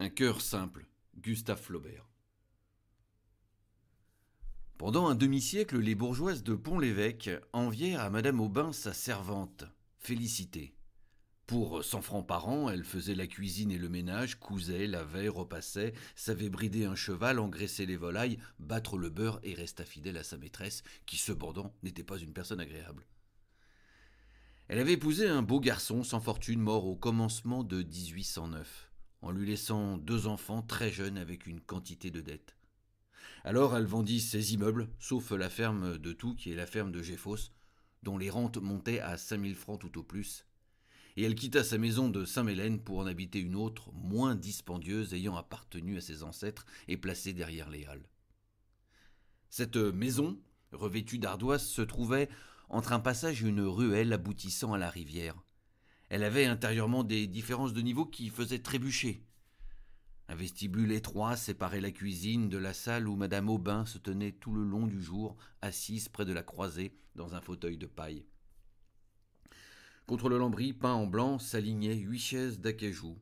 Un cœur simple, Gustave Flaubert. Pendant un demi-siècle, les bourgeoises de Pont-l'Évêque envièrent à Madame Aubin sa servante, Félicité. Pour cent francs par an, elle faisait la cuisine et le ménage, cousait, lavait, repassait, savait brider un cheval, engraisser les volailles, battre le beurre et resta fidèle à sa maîtresse, qui cependant n'était pas une personne agréable. Elle avait épousé un beau garçon sans fortune mort au commencement de 1809 en lui laissant deux enfants très jeunes avec une quantité de dettes. Alors elle vendit ses immeubles, sauf la ferme de Tout, qui est la ferme de Géfos, dont les rentes montaient à cinq mille francs tout au plus, et elle quitta sa maison de Saint-Mélène pour en habiter une autre, moins dispendieuse, ayant appartenu à ses ancêtres et placée derrière les halles. Cette maison, revêtue d'ardoises, se trouvait entre un passage et une ruelle aboutissant à la rivière. Elle avait intérieurement des différences de niveau qui faisaient trébucher. Un vestibule étroit séparait la cuisine de la salle où Madame Aubin se tenait tout le long du jour, assise près de la croisée, dans un fauteuil de paille. Contre le lambris peint en blanc s'alignaient huit chaises d'acajou.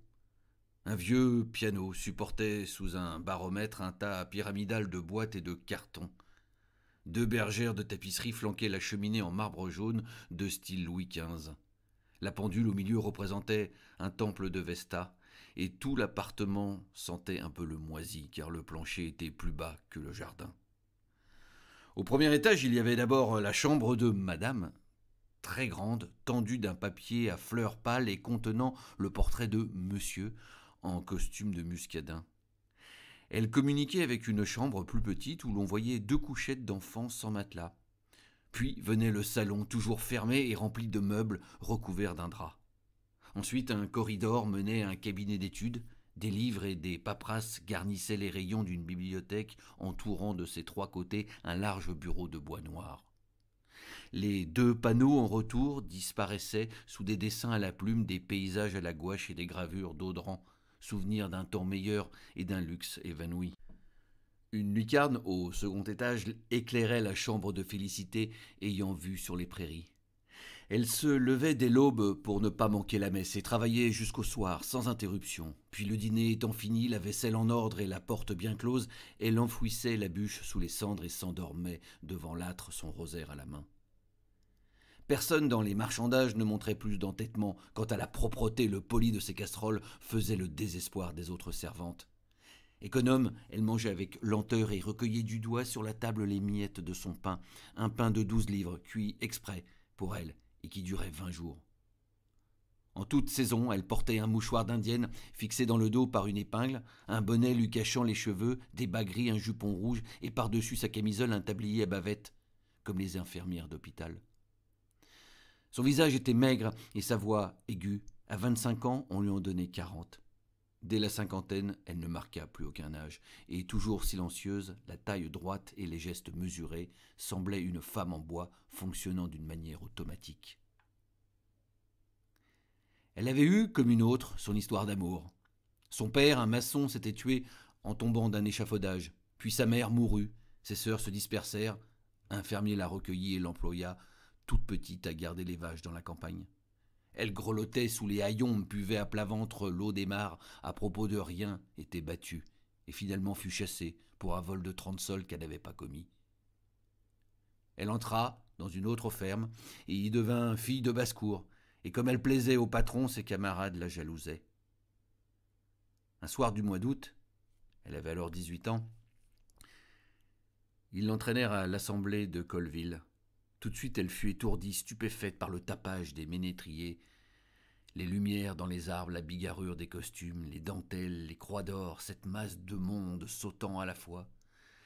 Un vieux piano supportait sous un baromètre un tas pyramidal de boîtes et de cartons. Deux bergères de tapisserie flanquaient la cheminée en marbre jaune de style Louis XV. La pendule au milieu représentait un temple de Vesta, et tout l'appartement sentait un peu le moisi, car le plancher était plus bas que le jardin. Au premier étage, il y avait d'abord la chambre de Madame, très grande, tendue d'un papier à fleurs pâles et contenant le portrait de Monsieur, en costume de muscadin. Elle communiquait avec une chambre plus petite où l'on voyait deux couchettes d'enfants sans matelas. Puis venait le salon, toujours fermé et rempli de meubles recouverts d'un drap. Ensuite, un corridor menait à un cabinet d'études. Des livres et des paperasses garnissaient les rayons d'une bibliothèque entourant de ses trois côtés un large bureau de bois noir. Les deux panneaux en retour disparaissaient sous des dessins à la plume, des paysages à la gouache et des gravures d'Audran, souvenirs d'un temps meilleur et d'un luxe évanoui. Une lucarne au second étage éclairait la chambre de Félicité ayant vue sur les prairies. Elle se levait dès l'aube pour ne pas manquer la messe et travaillait jusqu'au soir sans interruption. Puis le dîner étant fini, la vaisselle en ordre et la porte bien close, elle enfouissait la bûche sous les cendres et s'endormait devant l'âtre son rosaire à la main. Personne dans les marchandages ne montrait plus d'entêtement quant à la propreté, le poli de ses casseroles faisait le désespoir des autres servantes. Économe, elle mangeait avec lenteur et recueillait du doigt sur la table les miettes de son pain, un pain de douze livres, cuit exprès pour elle et qui durait vingt jours. En toute saison, elle portait un mouchoir d'indienne fixé dans le dos par une épingle, un bonnet lui cachant les cheveux, des bas gris, un jupon rouge et par-dessus sa camisole un tablier à bavette, comme les infirmières d'hôpital. Son visage était maigre et sa voix aiguë. À vingt-cinq ans, on lui en donnait quarante. Dès la cinquantaine, elle ne marqua plus aucun âge, et toujours silencieuse, la taille droite et les gestes mesurés, semblait une femme en bois fonctionnant d'une manière automatique. Elle avait eu, comme une autre, son histoire d'amour. Son père, un maçon, s'était tué en tombant d'un échafaudage, puis sa mère mourut, ses sœurs se dispersèrent, un fermier la recueillit et l'employa, toute petite, à garder les vaches dans la campagne. Elle grelottait sous les haillons, buvait à plat ventre l'eau des mares, à propos de rien, était battue, et finalement fut chassée pour un vol de trente sols qu'elle n'avait pas commis. Elle entra dans une autre ferme, et y devint fille de basse-cour, et comme elle plaisait au patron, ses camarades la jalousaient. Un soir du mois d'août, elle avait alors dix-huit ans, ils l'entraînèrent à l'assemblée de Colville, tout de suite elle fut étourdie, stupéfaite par le tapage des ménétriers, les lumières dans les arbres, la bigarrure des costumes, les dentelles, les croix d'or, cette masse de monde sautant à la fois.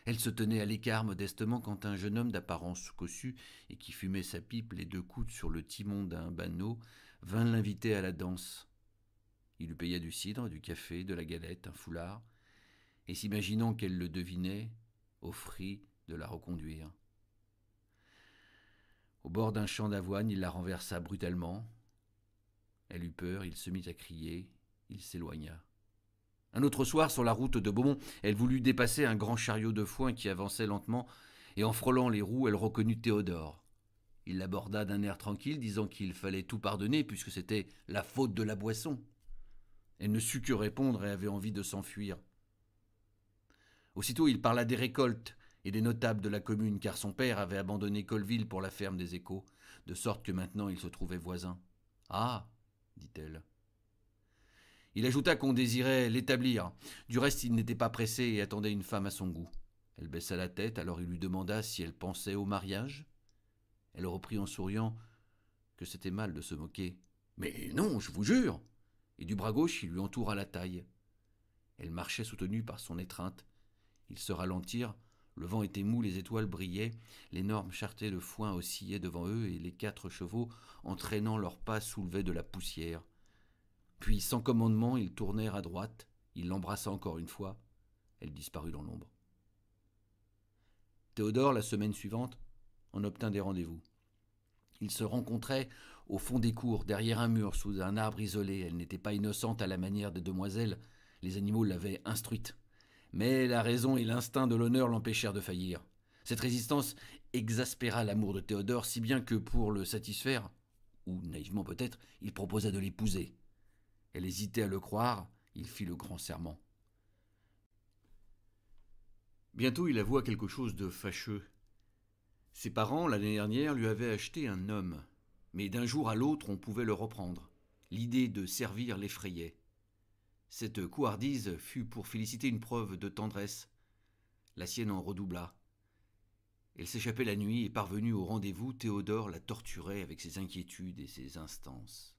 Elle se tenait à l'écart modestement quand un jeune homme d'apparence cossue et qui fumait sa pipe les deux coudes sur le timon d'un banneau vint l'inviter à la danse. Il lui paya du cidre, du café, de la galette, un foulard, et s'imaginant qu'elle le devinait, offrit de la reconduire. Au bord d'un champ d'avoine, il la renversa brutalement. Elle eut peur, il se mit à crier, il s'éloigna. Un autre soir, sur la route de Beaumont, elle voulut dépasser un grand chariot de foin qui avançait lentement, et en frôlant les roues, elle reconnut Théodore. Il l'aborda d'un air tranquille, disant qu'il fallait tout pardonner, puisque c'était la faute de la boisson. Elle ne sut que répondre et avait envie de s'enfuir. Aussitôt il parla des récoltes et des notables de la commune, car son père avait abandonné Colville pour la ferme des échos, de sorte que maintenant il se trouvait voisin. Ah dit-elle. Il ajouta qu'on désirait l'établir. Du reste, il n'était pas pressé et attendait une femme à son goût. Elle baissa la tête, alors il lui demanda si elle pensait au mariage. Elle reprit en souriant que c'était mal de se moquer. Mais non, je vous jure. Et du bras gauche, il lui entoura la taille. Elle marchait soutenue par son étreinte. Ils se ralentirent, le vent était mou, les étoiles brillaient, l'énorme charreté de foin oscillait devant eux, et les quatre chevaux, entraînant leurs pas, soulevaient de la poussière. Puis, sans commandement, ils tournèrent à droite, il l'embrassa encore une fois, elle disparut dans l'ombre. Théodore, la semaine suivante, en obtint des rendez-vous. Ils se rencontraient au fond des cours, derrière un mur, sous un arbre isolé. Elle n'était pas innocente à la manière des demoiselles, les animaux l'avaient instruite. Mais la raison et l'instinct de l'honneur l'empêchèrent de faillir. Cette résistance exaspéra l'amour de Théodore si bien que pour le satisfaire, ou naïvement peut-être, il proposa de l'épouser. Elle hésitait à le croire, il fit le grand serment. Bientôt il avoua quelque chose de fâcheux. Ses parents, l'année dernière, lui avaient acheté un homme, mais d'un jour à l'autre on pouvait le reprendre. L'idée de servir l'effrayait. Cette couardise fut pour Félicité une preuve de tendresse. La sienne en redoubla. Elle s'échappait la nuit et parvenue au rendez-vous, Théodore la torturait avec ses inquiétudes et ses instances.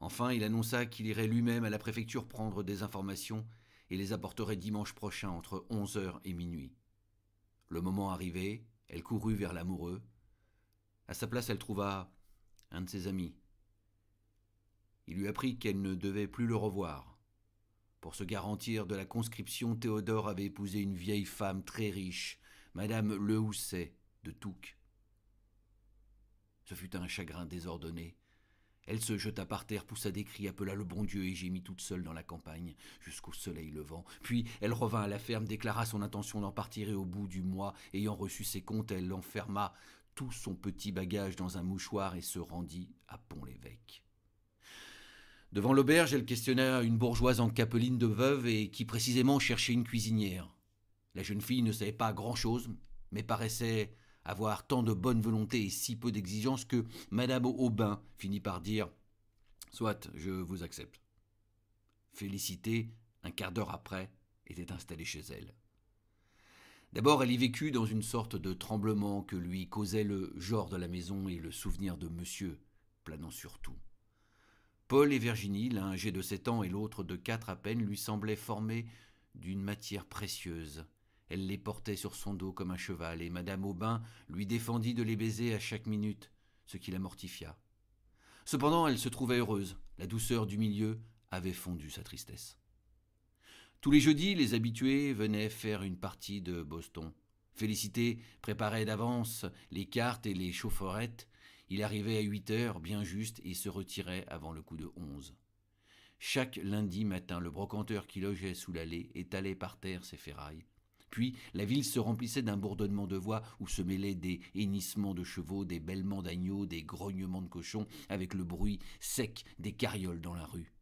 Enfin, il annonça qu'il irait lui-même à la préfecture prendre des informations et les apporterait dimanche prochain entre onze heures et minuit. Le moment arrivé, elle courut vers l'amoureux. À sa place, elle trouva un de ses amis, il lui apprit qu'elle ne devait plus le revoir. Pour se garantir de la conscription, Théodore avait épousé une vieille femme très riche, Madame Lehousset de Touques. Ce fut un chagrin désordonné. Elle se jeta par terre, poussa des cris, appela le bon Dieu et gémit toute seule dans la campagne, jusqu'au soleil levant. Puis elle revint à la ferme, déclara son intention d'en partir au bout du mois, ayant reçu ses comptes, elle enferma tout son petit bagage dans un mouchoir et se rendit à Pont-l'Évêque. Devant l'auberge, elle questionna une bourgeoise en capeline de veuve et qui précisément cherchait une cuisinière. La jeune fille ne savait pas grand-chose, mais paraissait avoir tant de bonne volonté et si peu d'exigence que Madame Aubin finit par dire Soit, je vous accepte. Félicité, un quart d'heure après, était installée chez elle. D'abord, elle y vécut dans une sorte de tremblement que lui causait le genre de la maison et le souvenir de monsieur, planant sur tout. Paul et Virginie, l'un âgé de sept ans et l'autre de quatre à peine, lui semblaient formés d'une matière précieuse. Elle les portait sur son dos comme un cheval, et madame Aubin lui défendit de les baiser à chaque minute, ce qui la mortifia. Cependant, elle se trouvait heureuse. La douceur du milieu avait fondu sa tristesse. Tous les jeudis, les habitués venaient faire une partie de Boston. Félicité préparait d'avance les cartes et les chaufferettes il arrivait à huit heures, bien juste, et se retirait avant le coup de onze. Chaque lundi matin, le brocanteur qui logeait sous l'allée étalait par terre ses ferrailles. Puis la ville se remplissait d'un bourdonnement de voix où se mêlaient des hennissements de chevaux, des bêlements d'agneaux, des grognements de cochons, avec le bruit sec des carrioles dans la rue.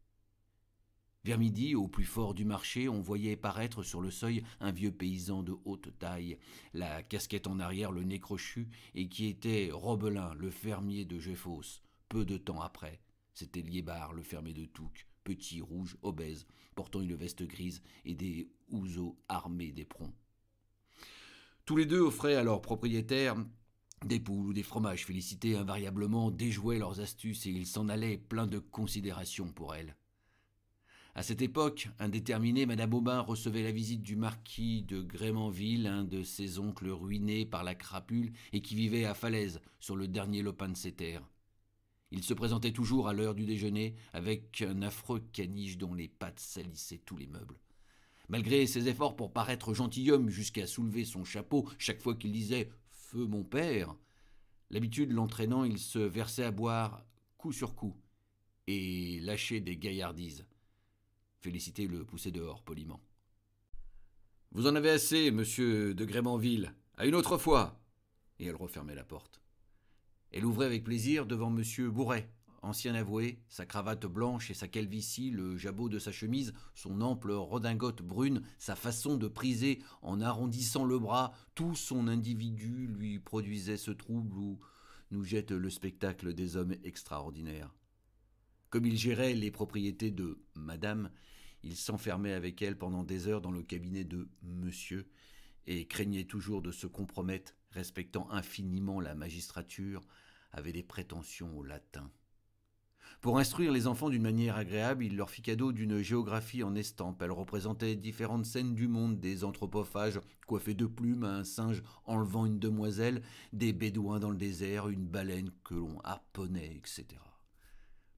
Vers midi, au plus fort du marché, on voyait paraître sur le seuil un vieux paysan de haute taille, la casquette en arrière, le nez crochu, et qui était Robelin, le fermier de Géphos. Peu de temps après, c'était Liébar, le fermier de Touques, petit, rouge, obèse, portant une veste grise et des houseaux armés d'éperons. Tous les deux offraient à leurs propriétaires des poules ou des fromages félicités invariablement déjouaient leurs astuces et ils s'en allaient pleins de considération pour elles. À cette époque indéterminée, Madame Aubin recevait la visite du marquis de Grémanville, un de ses oncles ruinés par la crapule et qui vivait à Falaise, sur le dernier lopin de ses terres. Il se présentait toujours à l'heure du déjeuner avec un affreux caniche dont les pattes salissaient tous les meubles. Malgré ses efforts pour paraître gentilhomme jusqu'à soulever son chapeau chaque fois qu'il disait Feu mon père, l'habitude l'entraînant, il se versait à boire coup sur coup et lâchait des gaillardises. Félicité le poussait dehors poliment. Vous en avez assez, monsieur de Grémanville. À une autre fois. Et elle refermait la porte. Elle ouvrait avec plaisir devant monsieur Bourret, ancien avoué, sa cravate blanche et sa calvitie, le jabot de sa chemise, son ample redingote brune, sa façon de priser en arrondissant le bras, tout son individu lui produisait ce trouble où nous jette le spectacle des hommes extraordinaires. Comme il gérait les propriétés de Madame, il s'enfermait avec elle pendant des heures dans le cabinet de Monsieur, et craignait toujours de se compromettre, respectant infiniment la magistrature, avait des prétentions au latin. Pour instruire les enfants d'une manière agréable, il leur fit cadeau d'une géographie en estampe. Elle représentait différentes scènes du monde, des anthropophages coiffés de plumes, un singe enlevant une demoiselle, des bédouins dans le désert, une baleine que l'on harponnait, etc.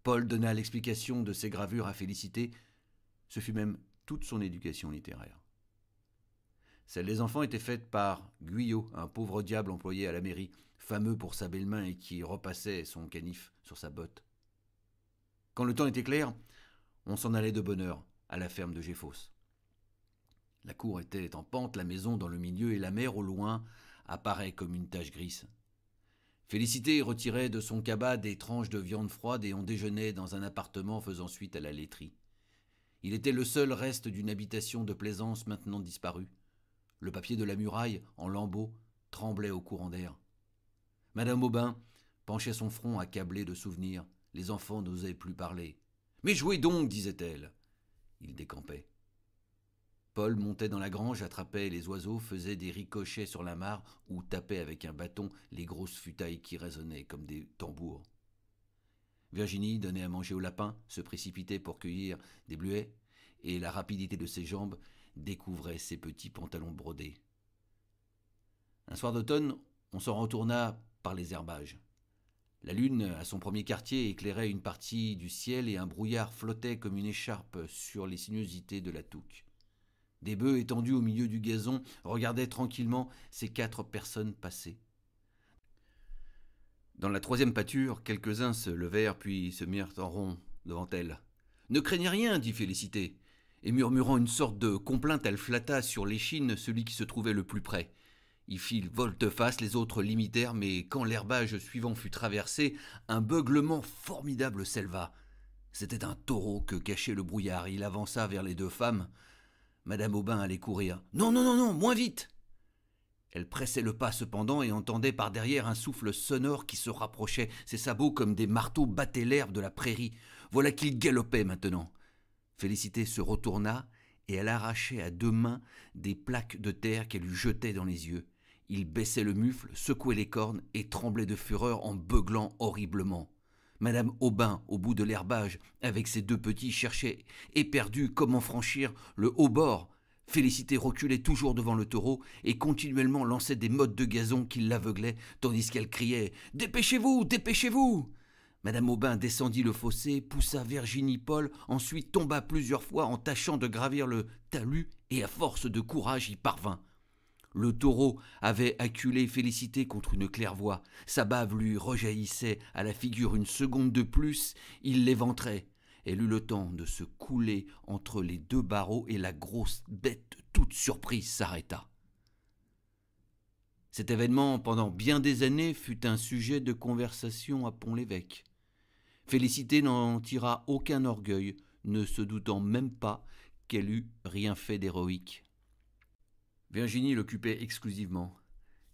Paul donna l'explication de ces gravures à Félicité. Ce fut même toute son éducation littéraire. Celle des enfants était faite par Guyot, un pauvre diable employé à la mairie, fameux pour sa belle main et qui repassait son canif sur sa botte. Quand le temps était clair, on s'en allait de bonne heure à la ferme de Géfos. La cour était en pente, la maison dans le milieu et la mer au loin apparaît comme une tache grise. Félicité retirait de son cabas des tranches de viande froide et on déjeunait dans un appartement faisant suite à la laiterie. Il était le seul reste d'une habitation de plaisance maintenant disparue. Le papier de la muraille, en lambeaux, tremblait au courant d'air. Madame Aubin penchait son front accablé de souvenirs. Les enfants n'osaient plus parler. Mais jouez donc, disait-elle. Il décampait. Paul montait dans la grange, attrapait les oiseaux, faisait des ricochets sur la mare ou tapait avec un bâton les grosses futailles qui résonnaient comme des tambours. Virginie donnait à manger aux lapins, se précipitait pour cueillir des bluets, et la rapidité de ses jambes découvrait ses petits pantalons brodés. Un soir d'automne, on s'en retourna par les herbages. La lune, à son premier quartier, éclairait une partie du ciel et un brouillard flottait comme une écharpe sur les sinuosités de la touque. Des bœufs étendus au milieu du gazon regardaient tranquillement ces quatre personnes passer. Dans la troisième pâture, quelques-uns se levèrent puis se mirent en rond devant elle. Ne craignez rien, dit Félicité et murmurant une sorte de complainte, elle flatta sur l'échine celui qui se trouvait le plus près. Il fit volte-face, les autres l'imitèrent, mais quand l'herbage suivant fut traversé, un beuglement formidable s'éleva. C'était un taureau que cachait le brouillard. Il avança vers les deux femmes. Madame Aubin allait courir. Non, non, non, non, moins vite Elle pressait le pas cependant et entendait par derrière un souffle sonore qui se rapprochait. Ses sabots, comme des marteaux, battaient l'herbe de la prairie. Voilà qu'il galopait maintenant. Félicité se retourna et elle arrachait à deux mains des plaques de terre qu'elle lui jetait dans les yeux. Il baissait le mufle, secouait les cornes et tremblait de fureur en beuglant horriblement. Madame Aubin, au bout de l'herbage, avec ses deux petits, cherchait, éperdue, comment franchir le haut bord. Félicité reculait toujours devant le taureau et continuellement lançait des mottes de gazon qui l'aveuglaient, tandis qu'elle criait Dépêchez-vous, dépêchez-vous Madame Aubin descendit le fossé, poussa Virginie Paul, ensuite tomba plusieurs fois en tâchant de gravir le talus, et à force de courage y parvint. Le taureau avait acculé Félicité contre une claire-voie. Sa bave lui rejaillissait à la figure une seconde de plus. Il l'éventrait. Elle eut le temps de se couler entre les deux barreaux et la grosse bête, toute surprise, s'arrêta. Cet événement, pendant bien des années, fut un sujet de conversation à Pont-l'Évêque. Félicité n'en tira aucun orgueil, ne se doutant même pas qu'elle eût rien fait d'héroïque. Virginie l'occupait exclusivement,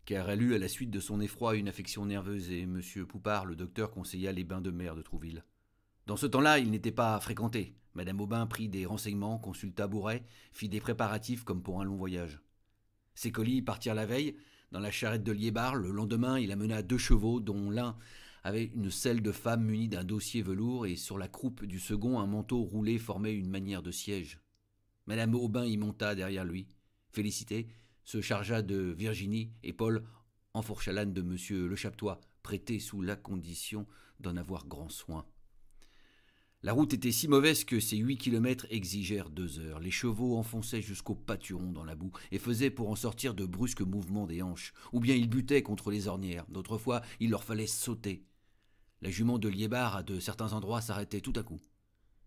car elle eut à la suite de son effroi une affection nerveuse et M. Poupard, le docteur, conseilla les bains de mer de Trouville. Dans ce temps-là, il n'était pas fréquenté. Madame Aubin prit des renseignements, consulta Bourret, fit des préparatifs comme pour un long voyage. Ses colis partirent la veille. Dans la charrette de Liébar, le lendemain, il amena deux chevaux, dont l'un avait une selle de femme munie d'un dossier velours et sur la croupe du second un manteau roulé formait une manière de siège. Madame Aubin y monta derrière lui. Félicité se chargea de Virginie et Paul enfourcha l'âne de monsieur Le Chaptois, prêté sous la condition d'en avoir grand soin. La route était si mauvaise que ces huit kilomètres exigèrent deux heures. Les chevaux enfonçaient jusqu'au pâturon dans la boue et faisaient pour en sortir de brusques mouvements des hanches. Ou bien ils butaient contre les ornières. D'autres fois, il leur fallait sauter. La jument de Liébar, à de certains endroits, s'arrêtait tout à coup.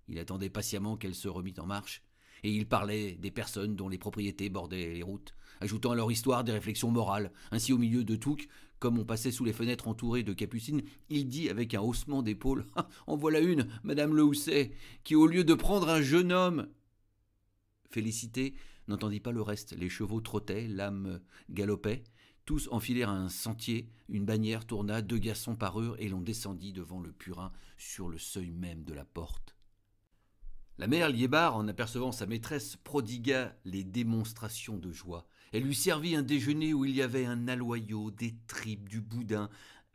Il attendait patiemment qu'elle se remît en marche, et ils parlaient des personnes dont les propriétés bordaient les routes, ajoutant à leur histoire des réflexions morales. Ainsi, au milieu de Touques, comme on passait sous les fenêtres entourées de capucines, il dit avec un haussement d'épaule En voilà une, Madame Le Housset, qui, au lieu de prendre un jeune homme. Félicité n'entendit pas le reste. Les chevaux trottaient, l'âme galopait. Tous enfilèrent un sentier, une bannière tourna, deux garçons parurent et l'on descendit devant le purin sur le seuil même de la porte. La mère Liébar, en apercevant sa maîtresse, prodigua les démonstrations de joie. Elle lui servit un déjeuner où il y avait un aloyau, des tripes, du boudin,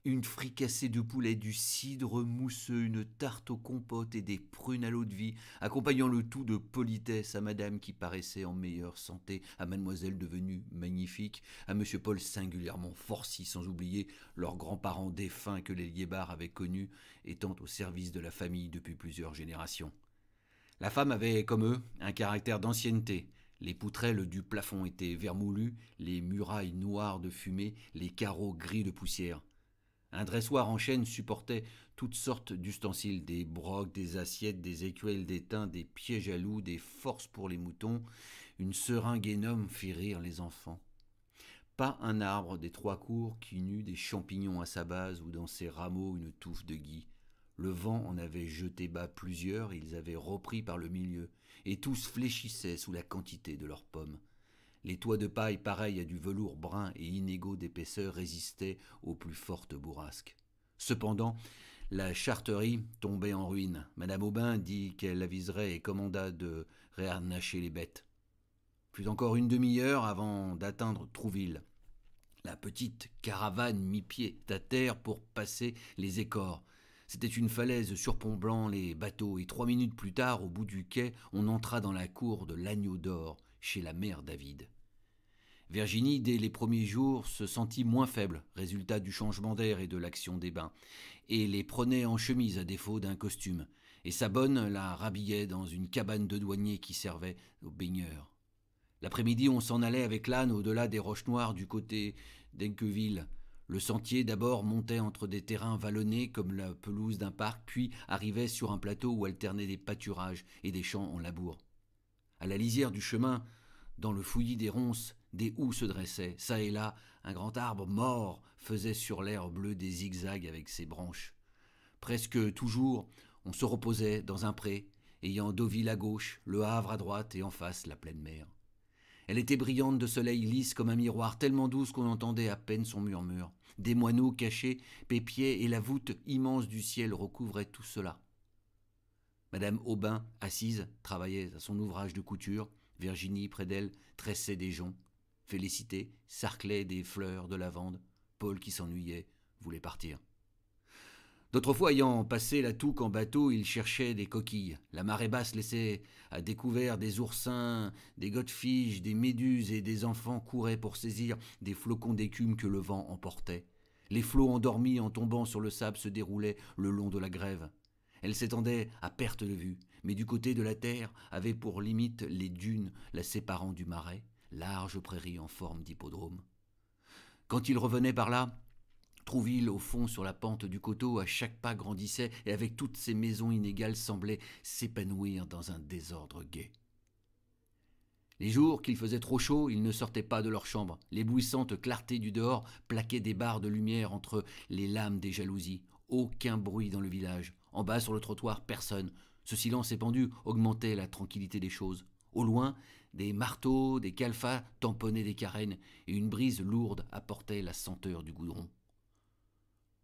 une fricassée de poulet, du cidre mousseux, une tarte aux compotes et des prunes à l'eau de vie, accompagnant le tout de politesse à madame qui paraissait en meilleure santé, à mademoiselle devenue magnifique, à monsieur Paul singulièrement forci, sans oublier leurs grands-parents défunts que les Liébars avaient connus, étant au service de la famille depuis plusieurs générations. La femme avait, comme eux, un caractère d'ancienneté. Les poutrelles du plafond étaient vermoulues, les murailles noires de fumée, les carreaux gris de poussière. Un dressoir en chêne supportait toutes sortes d'ustensiles, des brocs, des assiettes, des écuelles d'étain, des pièges à loups, des forces pour les moutons. Une seringue énorme fit rire les enfants. Pas un arbre des trois cours qui n'eût des champignons à sa base ou dans ses rameaux une touffe de gui. Le vent en avait jeté bas plusieurs, ils avaient repris par le milieu, et tous fléchissaient sous la quantité de leurs pommes. Les toits de paille pareils à du velours brun et inégaux d'épaisseur résistaient aux plus fortes bourrasques. Cependant, la charterie tombait en ruine. Madame Aubin dit qu'elle aviserait et commanda de réarnacher les bêtes. Plus encore une demi-heure avant d'atteindre Trouville. La petite caravane mit pied à terre pour passer les écors. C'était une falaise surplombant les bateaux, et trois minutes plus tard, au bout du quai, on entra dans la cour de l'Agneau d'Or, chez la mère David. Virginie, dès les premiers jours, se sentit moins faible, résultat du changement d'air et de l'action des bains, et les prenait en chemise à défaut d'un costume, et sa bonne la rhabillait dans une cabane de douanier qui servait aux baigneurs. L'après-midi, on s'en allait avec l'âne au-delà des roches noires du côté d'Enqueville, le sentier d'abord montait entre des terrains vallonnés comme la pelouse d'un parc, puis arrivait sur un plateau où alternaient des pâturages et des champs en labour. À la lisière du chemin, dans le fouillis des ronces, des houx se dressaient. Ça et là, un grand arbre mort faisait sur l'air bleu des zigzags avec ses branches. Presque toujours, on se reposait dans un pré, ayant Deauville à gauche, le Havre à droite et en face la pleine mer. Elle était brillante de soleil lisse comme un miroir, tellement douce qu'on entendait à peine son murmure. Des moineaux cachés, pépiers et la voûte immense du ciel recouvraient tout cela. Madame Aubin, assise, travaillait à son ouvrage de couture. Virginie, près d'elle, tressait des joncs. Félicité sarclait des fleurs de lavande. Paul, qui s'ennuyait, voulait partir. D'autres fois, ayant passé la Touque en bateau, il cherchait des coquilles. La marée basse laissait à découvert des oursins, des godefilles, des méduses et des enfants couraient pour saisir des flocons d'écume que le vent emportait. Les flots endormis en tombant sur le sable se déroulaient le long de la grève. Elle s'étendait à perte de vue, mais du côté de la terre avait pour limite les dunes la séparant du marais, large prairie en forme d'hippodrome. Quand il revenait par là, Trouville, au fond, sur la pente du coteau, à chaque pas grandissait et avec toutes ses maisons inégales semblait s'épanouir dans un désordre gai. Les jours qu'il faisait trop chaud, ils ne sortaient pas de leur chambre. L'éblouissante clarté du dehors plaquait des barres de lumière entre les lames des jalousies. Aucun bruit dans le village. En bas, sur le trottoir, personne. Ce silence épandu augmentait la tranquillité des choses. Au loin, des marteaux, des calfas tamponnaient des carènes, et une brise lourde apportait la senteur du goudron.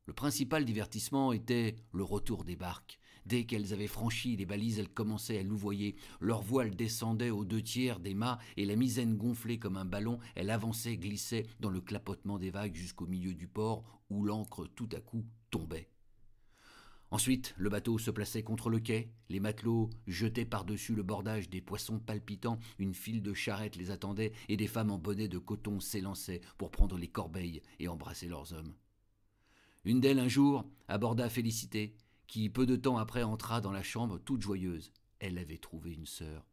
Le principal divertissement était le retour des barques. Dès qu'elles avaient franchi les balises, elles commençaient à louvoyer. Leur voile descendait aux deux tiers des mâts et la misaine gonflée comme un ballon, elle avançait, glissait dans le clapotement des vagues jusqu'au milieu du port où l'ancre tout à coup tombait. Ensuite, le bateau se plaçait contre le quai, les matelots jetaient par-dessus le bordage des poissons palpitants, une file de charrettes les attendait et des femmes en bonnet de coton s'élançaient pour prendre les corbeilles et embrasser leurs hommes. Une d'elles, un jour, aborda Félicité, qui peu de temps après entra dans la chambre toute joyeuse. Elle avait trouvé une sœur.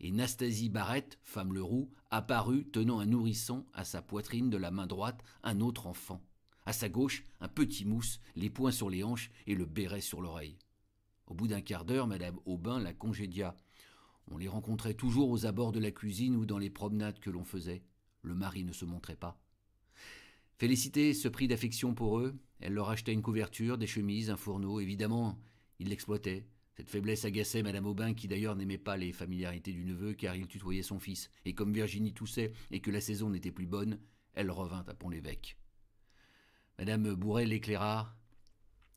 Et Nastasie Barrette, femme le roux, apparut tenant un nourrisson à sa poitrine de la main droite, un autre enfant. À sa gauche, un petit mousse, les poings sur les hanches et le béret sur l'oreille. Au bout d'un quart d'heure, Madame Aubin la congédia. On les rencontrait toujours aux abords de la cuisine ou dans les promenades que l'on faisait. Le mari ne se montrait pas. Félicité se prit d'affection pour eux. Elle leur achetait une couverture, des chemises, un fourneau. Évidemment, il l'exploitait. Cette faiblesse agaçait Madame Aubin, qui d'ailleurs n'aimait pas les familiarités du neveu, car il tutoyait son fils. Et comme Virginie toussait et que la saison n'était plus bonne, elle revint à Pont-l'Évêque. Madame Bourret l'éclaira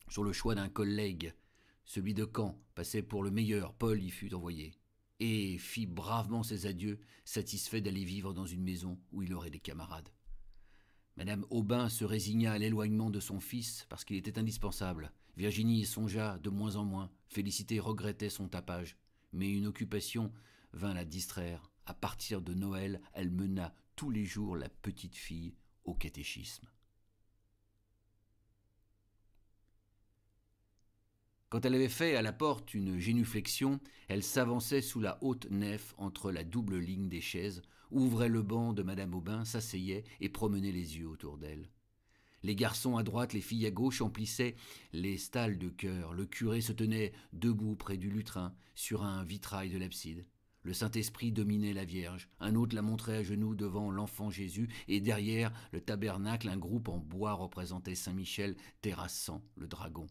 sur le choix d'un collègue. Celui de Caen passait pour le meilleur. Paul y fut envoyé et fit bravement ses adieux, satisfait d'aller vivre dans une maison où il aurait des camarades. Madame Aubin se résigna à l'éloignement de son fils parce qu'il était indispensable. Virginie y songea de moins en moins. Félicité regrettait son tapage. Mais une occupation vint la distraire. À partir de Noël, elle mena tous les jours la petite fille au catéchisme. Quand elle avait fait à la porte une génuflexion, elle s'avançait sous la haute nef entre la double ligne des chaises, ouvrait le banc de Madame Aubin, s'asseyait et promenait les yeux autour d'elle. Les garçons à droite, les filles à gauche emplissaient les stalles de chœur. Le curé se tenait debout près du lutrin, sur un vitrail de l'abside. Le Saint-Esprit dominait la Vierge, un autre la montrait à genoux devant l'enfant Jésus, et derrière le tabernacle, un groupe en bois représentait Saint Michel terrassant le dragon.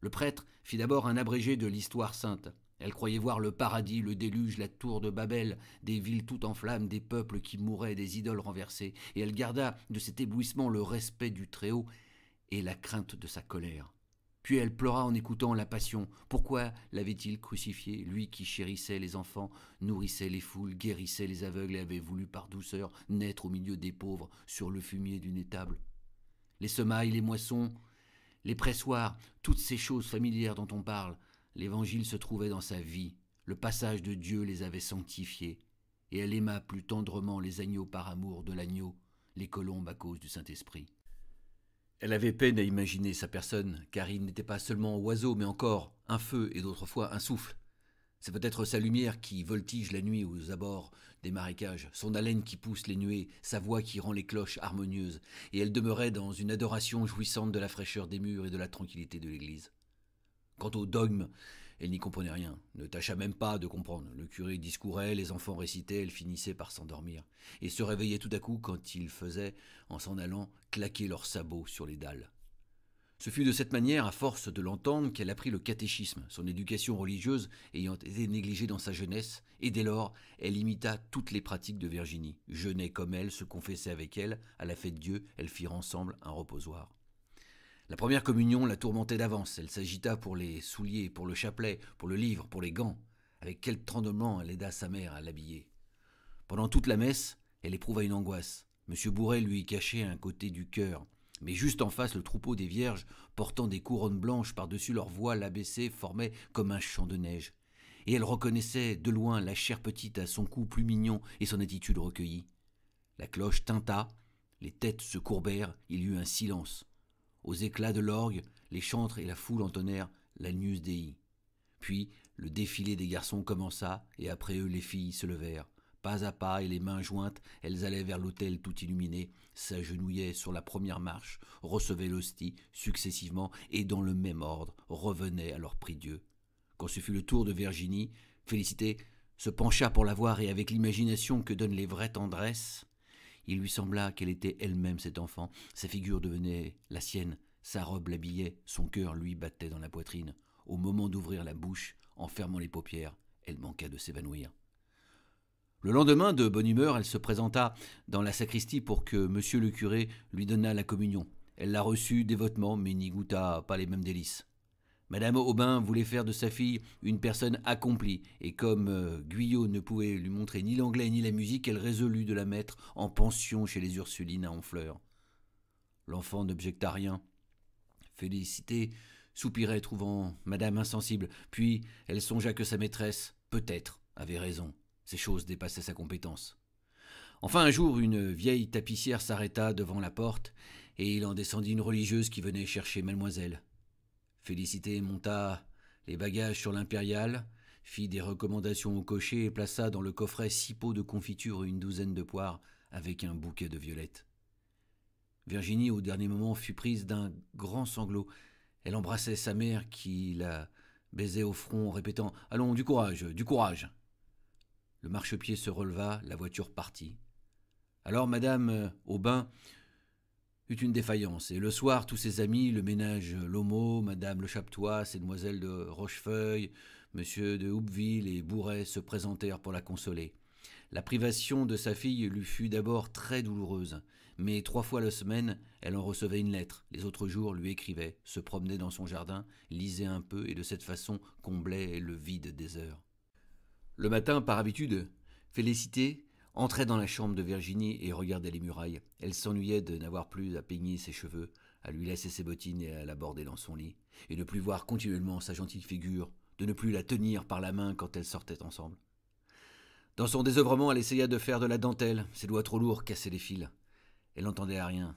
Le prêtre fit d'abord un abrégé de l'histoire sainte. Elle croyait voir le paradis, le déluge, la tour de Babel, des villes toutes en flammes, des peuples qui mouraient, des idoles renversées, et elle garda de cet éblouissement le respect du Très-Haut et la crainte de sa colère. Puis elle pleura en écoutant la passion. Pourquoi l'avait-il crucifié, lui qui chérissait les enfants, nourrissait les foules, guérissait les aveugles et avait voulu par douceur naître au milieu des pauvres sur le fumier d'une étable Les semailles, les moissons, les pressoirs, toutes ces choses familières dont on parle, l'Évangile se trouvait dans sa vie, le passage de Dieu les avait sanctifiés, et elle aima plus tendrement les agneaux par amour de l'agneau, les colombes à cause du Saint-Esprit. Elle avait peine à imaginer sa personne, car il n'était pas seulement oiseau, mais encore un feu et d'autres fois un souffle. C'est peut-être sa lumière qui voltige la nuit aux abords des marécages, son haleine qui pousse les nuées, sa voix qui rend les cloches harmonieuses, et elle demeurait dans une adoration jouissante de la fraîcheur des murs et de la tranquillité de l'église. Quant au dogme, elle n'y comprenait rien, ne tâcha même pas de comprendre. Le curé discourait, les enfants récitaient, elle finissait par s'endormir, et se réveillait tout à coup quand il faisait, en s'en allant, claquer leurs sabots sur les dalles. Ce fut de cette manière, à force de l'entendre, qu'elle apprit le catéchisme, son éducation religieuse ayant été négligée dans sa jeunesse, et dès lors, elle imita toutes les pratiques de Virginie, jeûnait comme elle, se confessait avec elle, à la fête Dieu, elles firent ensemble un reposoir. La première communion la tourmentait d'avance, elle s'agita pour les souliers, pour le chapelet, pour le livre, pour les gants. Avec quel tremblement elle aida sa mère à l'habiller. Pendant toute la messe, elle éprouva une angoisse. M. Bourret lui cachait un côté du cœur, mais juste en face, le troupeau des vierges, portant des couronnes blanches par-dessus leurs voiles abaissés, formait comme un champ de neige. Et elle reconnaissait de loin la chère petite à son cou plus mignon et son attitude recueillie. La cloche tinta, les têtes se courbèrent, il y eut un silence. Aux éclats de l'orgue, les chantres et la foule entonnèrent l'Agnus Dei. Puis le défilé des garçons commença, et après eux les filles se levèrent. Pas à pas et les mains jointes, elles allaient vers l'autel tout illuminé, s'agenouillaient sur la première marche, recevaient l'hostie successivement et dans le même ordre revenaient à leur prie-dieu. Quand ce fut le tour de Virginie, Félicité se pencha pour la voir et avec l'imagination que donnent les vraies tendresses, il lui sembla qu'elle était elle-même cet enfant, sa figure devenait la sienne, sa robe l'habillait, son cœur lui battait dans la poitrine. Au moment d'ouvrir la bouche, en fermant les paupières, elle manqua de s'évanouir. Le lendemain, de bonne humeur, elle se présenta dans la sacristie pour que monsieur le curé lui donnât la communion. Elle la reçut dévotement, mais n'y goûta pas les mêmes délices. Madame Aubin voulait faire de sa fille une personne accomplie, et comme euh, Guyot ne pouvait lui montrer ni l'anglais ni la musique, elle résolut de la mettre en pension chez les Ursulines à Honfleur. L'enfant n'objecta rien. Félicité soupirait, trouvant Madame insensible, puis elle songea que sa maîtresse, peut-être, avait raison. Ces choses dépassaient sa compétence. Enfin, un jour, une vieille tapissière s'arrêta devant la porte, et il en descendit une religieuse qui venait chercher mademoiselle. Félicité monta les bagages sur l'impériale, fit des recommandations au cocher et plaça dans le coffret six pots de confiture et une douzaine de poires avec un bouquet de violettes. Virginie, au dernier moment, fut prise d'un grand sanglot. Elle embrassait sa mère qui la baisait au front, répétant Allons, du courage, du courage. Le marchepied se releva, la voiture partit. Alors madame euh, Aubin eut une défaillance, et le soir tous ses amis, le ménage Lomo, madame Le Chaptois, ces demoiselles de Rochefeuille, monsieur de Houpville et Bourret se présentèrent pour la consoler. La privation de sa fille lui fut d'abord très douloureuse, mais trois fois la semaine, elle en recevait une lettre, les autres jours lui écrivait, se promenait dans son jardin, lisait un peu et de cette façon comblait le vide des heures. Le matin, par habitude, Félicité entrait dans la chambre de Virginie et regardait les murailles. Elle s'ennuyait de n'avoir plus à peigner ses cheveux, à lui laisser ses bottines et à l'aborder dans son lit, et de plus voir continuellement sa gentille figure, de ne plus la tenir par la main quand elles sortaient ensemble. Dans son désœuvrement, elle essaya de faire de la dentelle, ses doigts trop lourds cassaient les fils. Elle n'entendait rien,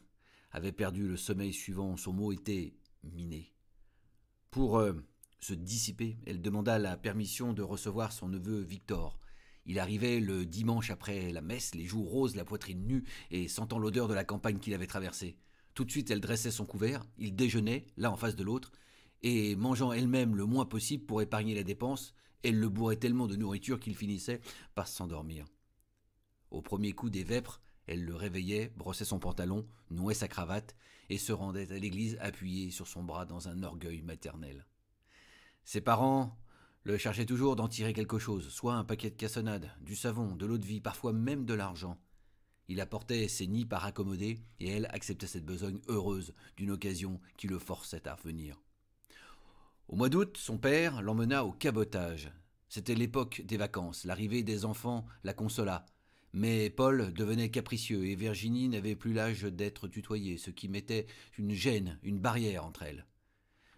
avait perdu le sommeil suivant, son mot était miné. Pour euh, se dissiper, elle demanda la permission de recevoir son neveu Victor. Il arrivait le dimanche après la messe, les joues roses, la poitrine nue, et sentant l'odeur de la campagne qu'il avait traversée. Tout de suite, elle dressait son couvert, il déjeunait, l'un en face de l'autre, et mangeant elle-même le moins possible pour épargner la dépense, elle le bourrait tellement de nourriture qu'il finissait par s'endormir. Au premier coup des vêpres, elle le réveillait, brossait son pantalon, nouait sa cravate et se rendait à l'église appuyée sur son bras dans un orgueil maternel. Ses parents le cherchaient toujours d'en tirer quelque chose, soit un paquet de cassonade, du savon, de l'eau de vie, parfois même de l'argent. Il apportait ses nids par accommoder, et elle acceptait cette besogne heureuse d'une occasion qui le forçait à revenir. Au mois d'août, son père l'emmena au cabotage. C'était l'époque des vacances, l'arrivée des enfants la consola. Mais Paul devenait capricieux et Virginie n'avait plus l'âge d'être tutoyée, ce qui mettait une gêne, une barrière entre elles.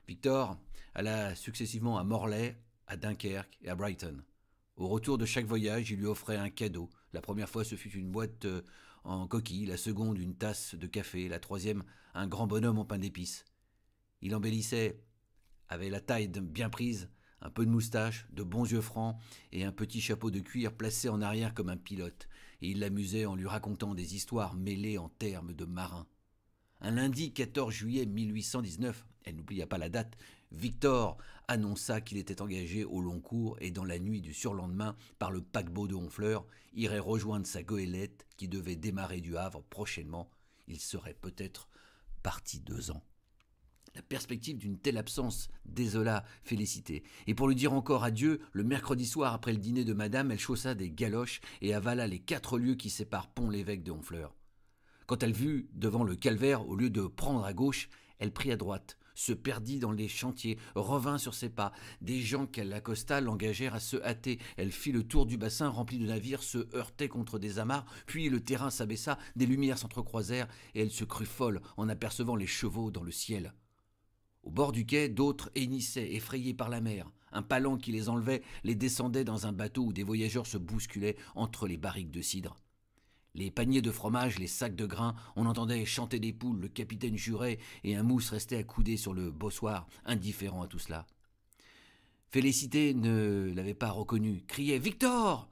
Victor alla successivement à Morlaix, à Dunkerque et à Brighton. Au retour de chaque voyage, il lui offrait un cadeau. La première fois, ce fut une boîte euh, en coquille, la seconde, une tasse de café, la troisième, un grand bonhomme en pain d'épices. Il embellissait avait la taille bien prise, un peu de moustache, de bons yeux francs et un petit chapeau de cuir placé en arrière comme un pilote, et il l'amusait en lui racontant des histoires mêlées en termes de marins. Un lundi 14 juillet 1819, elle n'oublia pas la date, Victor annonça qu'il était engagé au long cours et dans la nuit du surlendemain, par le paquebot de Honfleur, irait rejoindre sa goélette qui devait démarrer du Havre prochainement. Il serait peut-être parti deux ans. La perspective d'une telle absence désola Félicité, et pour lui dire encore adieu, le mercredi soir après le dîner de madame, elle chaussa des galoches et avala les quatre lieues qui séparent Pont-l'Évêque de Honfleur. Quand elle vit devant le calvaire, au lieu de prendre à gauche, elle prit à droite, se perdit dans les chantiers, revint sur ses pas. Des gens qu'elle accosta l'engagèrent à se hâter. Elle fit le tour du bassin rempli de navires, se heurtait contre des amarres, puis le terrain s'abaissa, des lumières s'entrecroisèrent, et elle se crut folle en apercevant les chevaux dans le ciel. Au bord du quai, d'autres hennissaient, effrayés par la mer. Un palan qui les enlevait les descendait dans un bateau où des voyageurs se bousculaient entre les barriques de cidre. Les paniers de fromage, les sacs de grains, on entendait chanter des poules, le capitaine jurait, et un mousse restait accoudé sur le bossoir, indifférent à tout cela. Félicité ne l'avait pas reconnu, criait Victor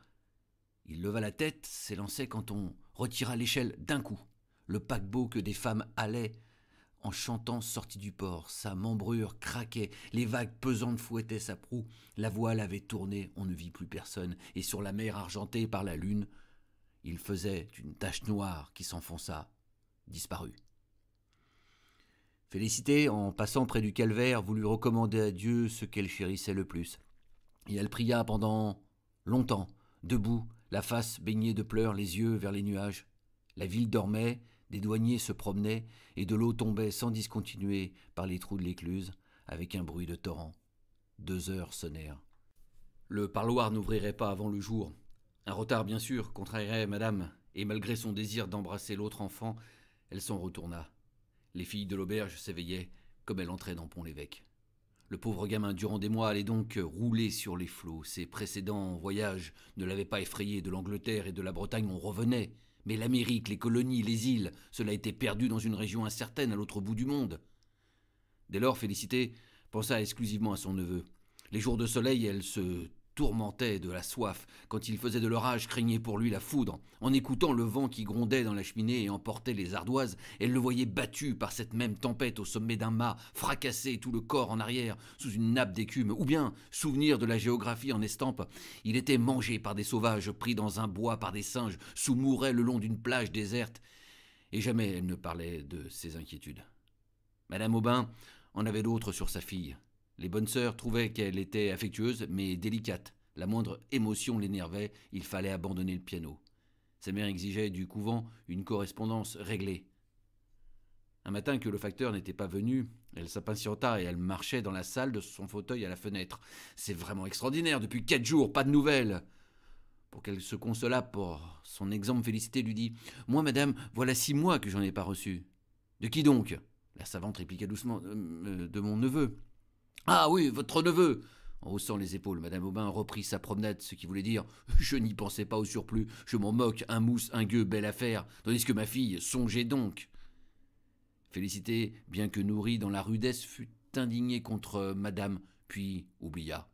Il leva la tête, s'élançait quand on retira l'échelle d'un coup. Le paquebot que des femmes allaient en chantant sortit du port. Sa membrure craquait, les vagues pesantes fouettaient sa proue, la voile avait tourné, on ne vit plus personne, et sur la mer argentée par la lune, il faisait une tache noire qui s'enfonça, disparut. Félicité, en passant près du calvaire, voulut recommander à Dieu ce qu'elle chérissait le plus. Et elle pria pendant longtemps, debout, la face baignée de pleurs, les yeux vers les nuages. La ville dormait, des douaniers se promenaient, et de l'eau tombait sans discontinuer par les trous de l'écluse, avec un bruit de torrent. Deux heures sonnèrent. Le parloir n'ouvrirait pas avant le jour. Un retard, bien sûr, contrarierait madame, et malgré son désir d'embrasser l'autre enfant, elle s'en retourna. Les filles de l'auberge s'éveillaient, comme elle entrait dans Pont-l'Évêque. Le pauvre gamin, durant des mois, allait donc rouler sur les flots. Ses précédents voyages ne l'avaient pas effrayé. De l'Angleterre et de la Bretagne, on revenait. Mais l'Amérique, les colonies, les îles, cela était perdu dans une région incertaine à l'autre bout du monde. Dès lors, Félicité pensa exclusivement à son neveu. Les jours de soleil, elle se tourmentait de la soif, quand il faisait de l'orage, craignait pour lui la foudre. En écoutant le vent qui grondait dans la cheminée et emportait les ardoises, elle le voyait battu par cette même tempête au sommet d'un mât, fracassé tout le corps en arrière, sous une nappe d'écume, ou bien, souvenir de la géographie en estampe, il était mangé par des sauvages, pris dans un bois par des singes, sous-mourait le long d'une plage déserte, et jamais elle ne parlait de ses inquiétudes. Madame Aubin en avait d'autres sur sa fille. Les bonnes sœurs trouvaient qu'elle était affectueuse, mais délicate. La moindre émotion l'énervait, il fallait abandonner le piano. Sa mère exigeait du couvent une correspondance réglée. Un matin que le facteur n'était pas venu, elle s'impatienta et elle marchait dans la salle de son fauteuil à la fenêtre. C'est vraiment extraordinaire, depuis quatre jours, pas de nouvelles. Pour qu'elle se consolât pour son exemple, Félicité lui dit Moi, madame, voilà six mois que j'en ai pas reçu. De qui donc? La savante répliqua doucement euh, De mon neveu. Ah oui, votre neveu En haussant les épaules, Madame Aubin reprit sa promenade, ce qui voulait dire Je n'y pensais pas au surplus, je m'en moque, un mousse, un gueux, belle affaire, tandis que ma fille, songez donc Félicité, bien que nourrie dans la rudesse, fut indignée contre Madame, puis oublia.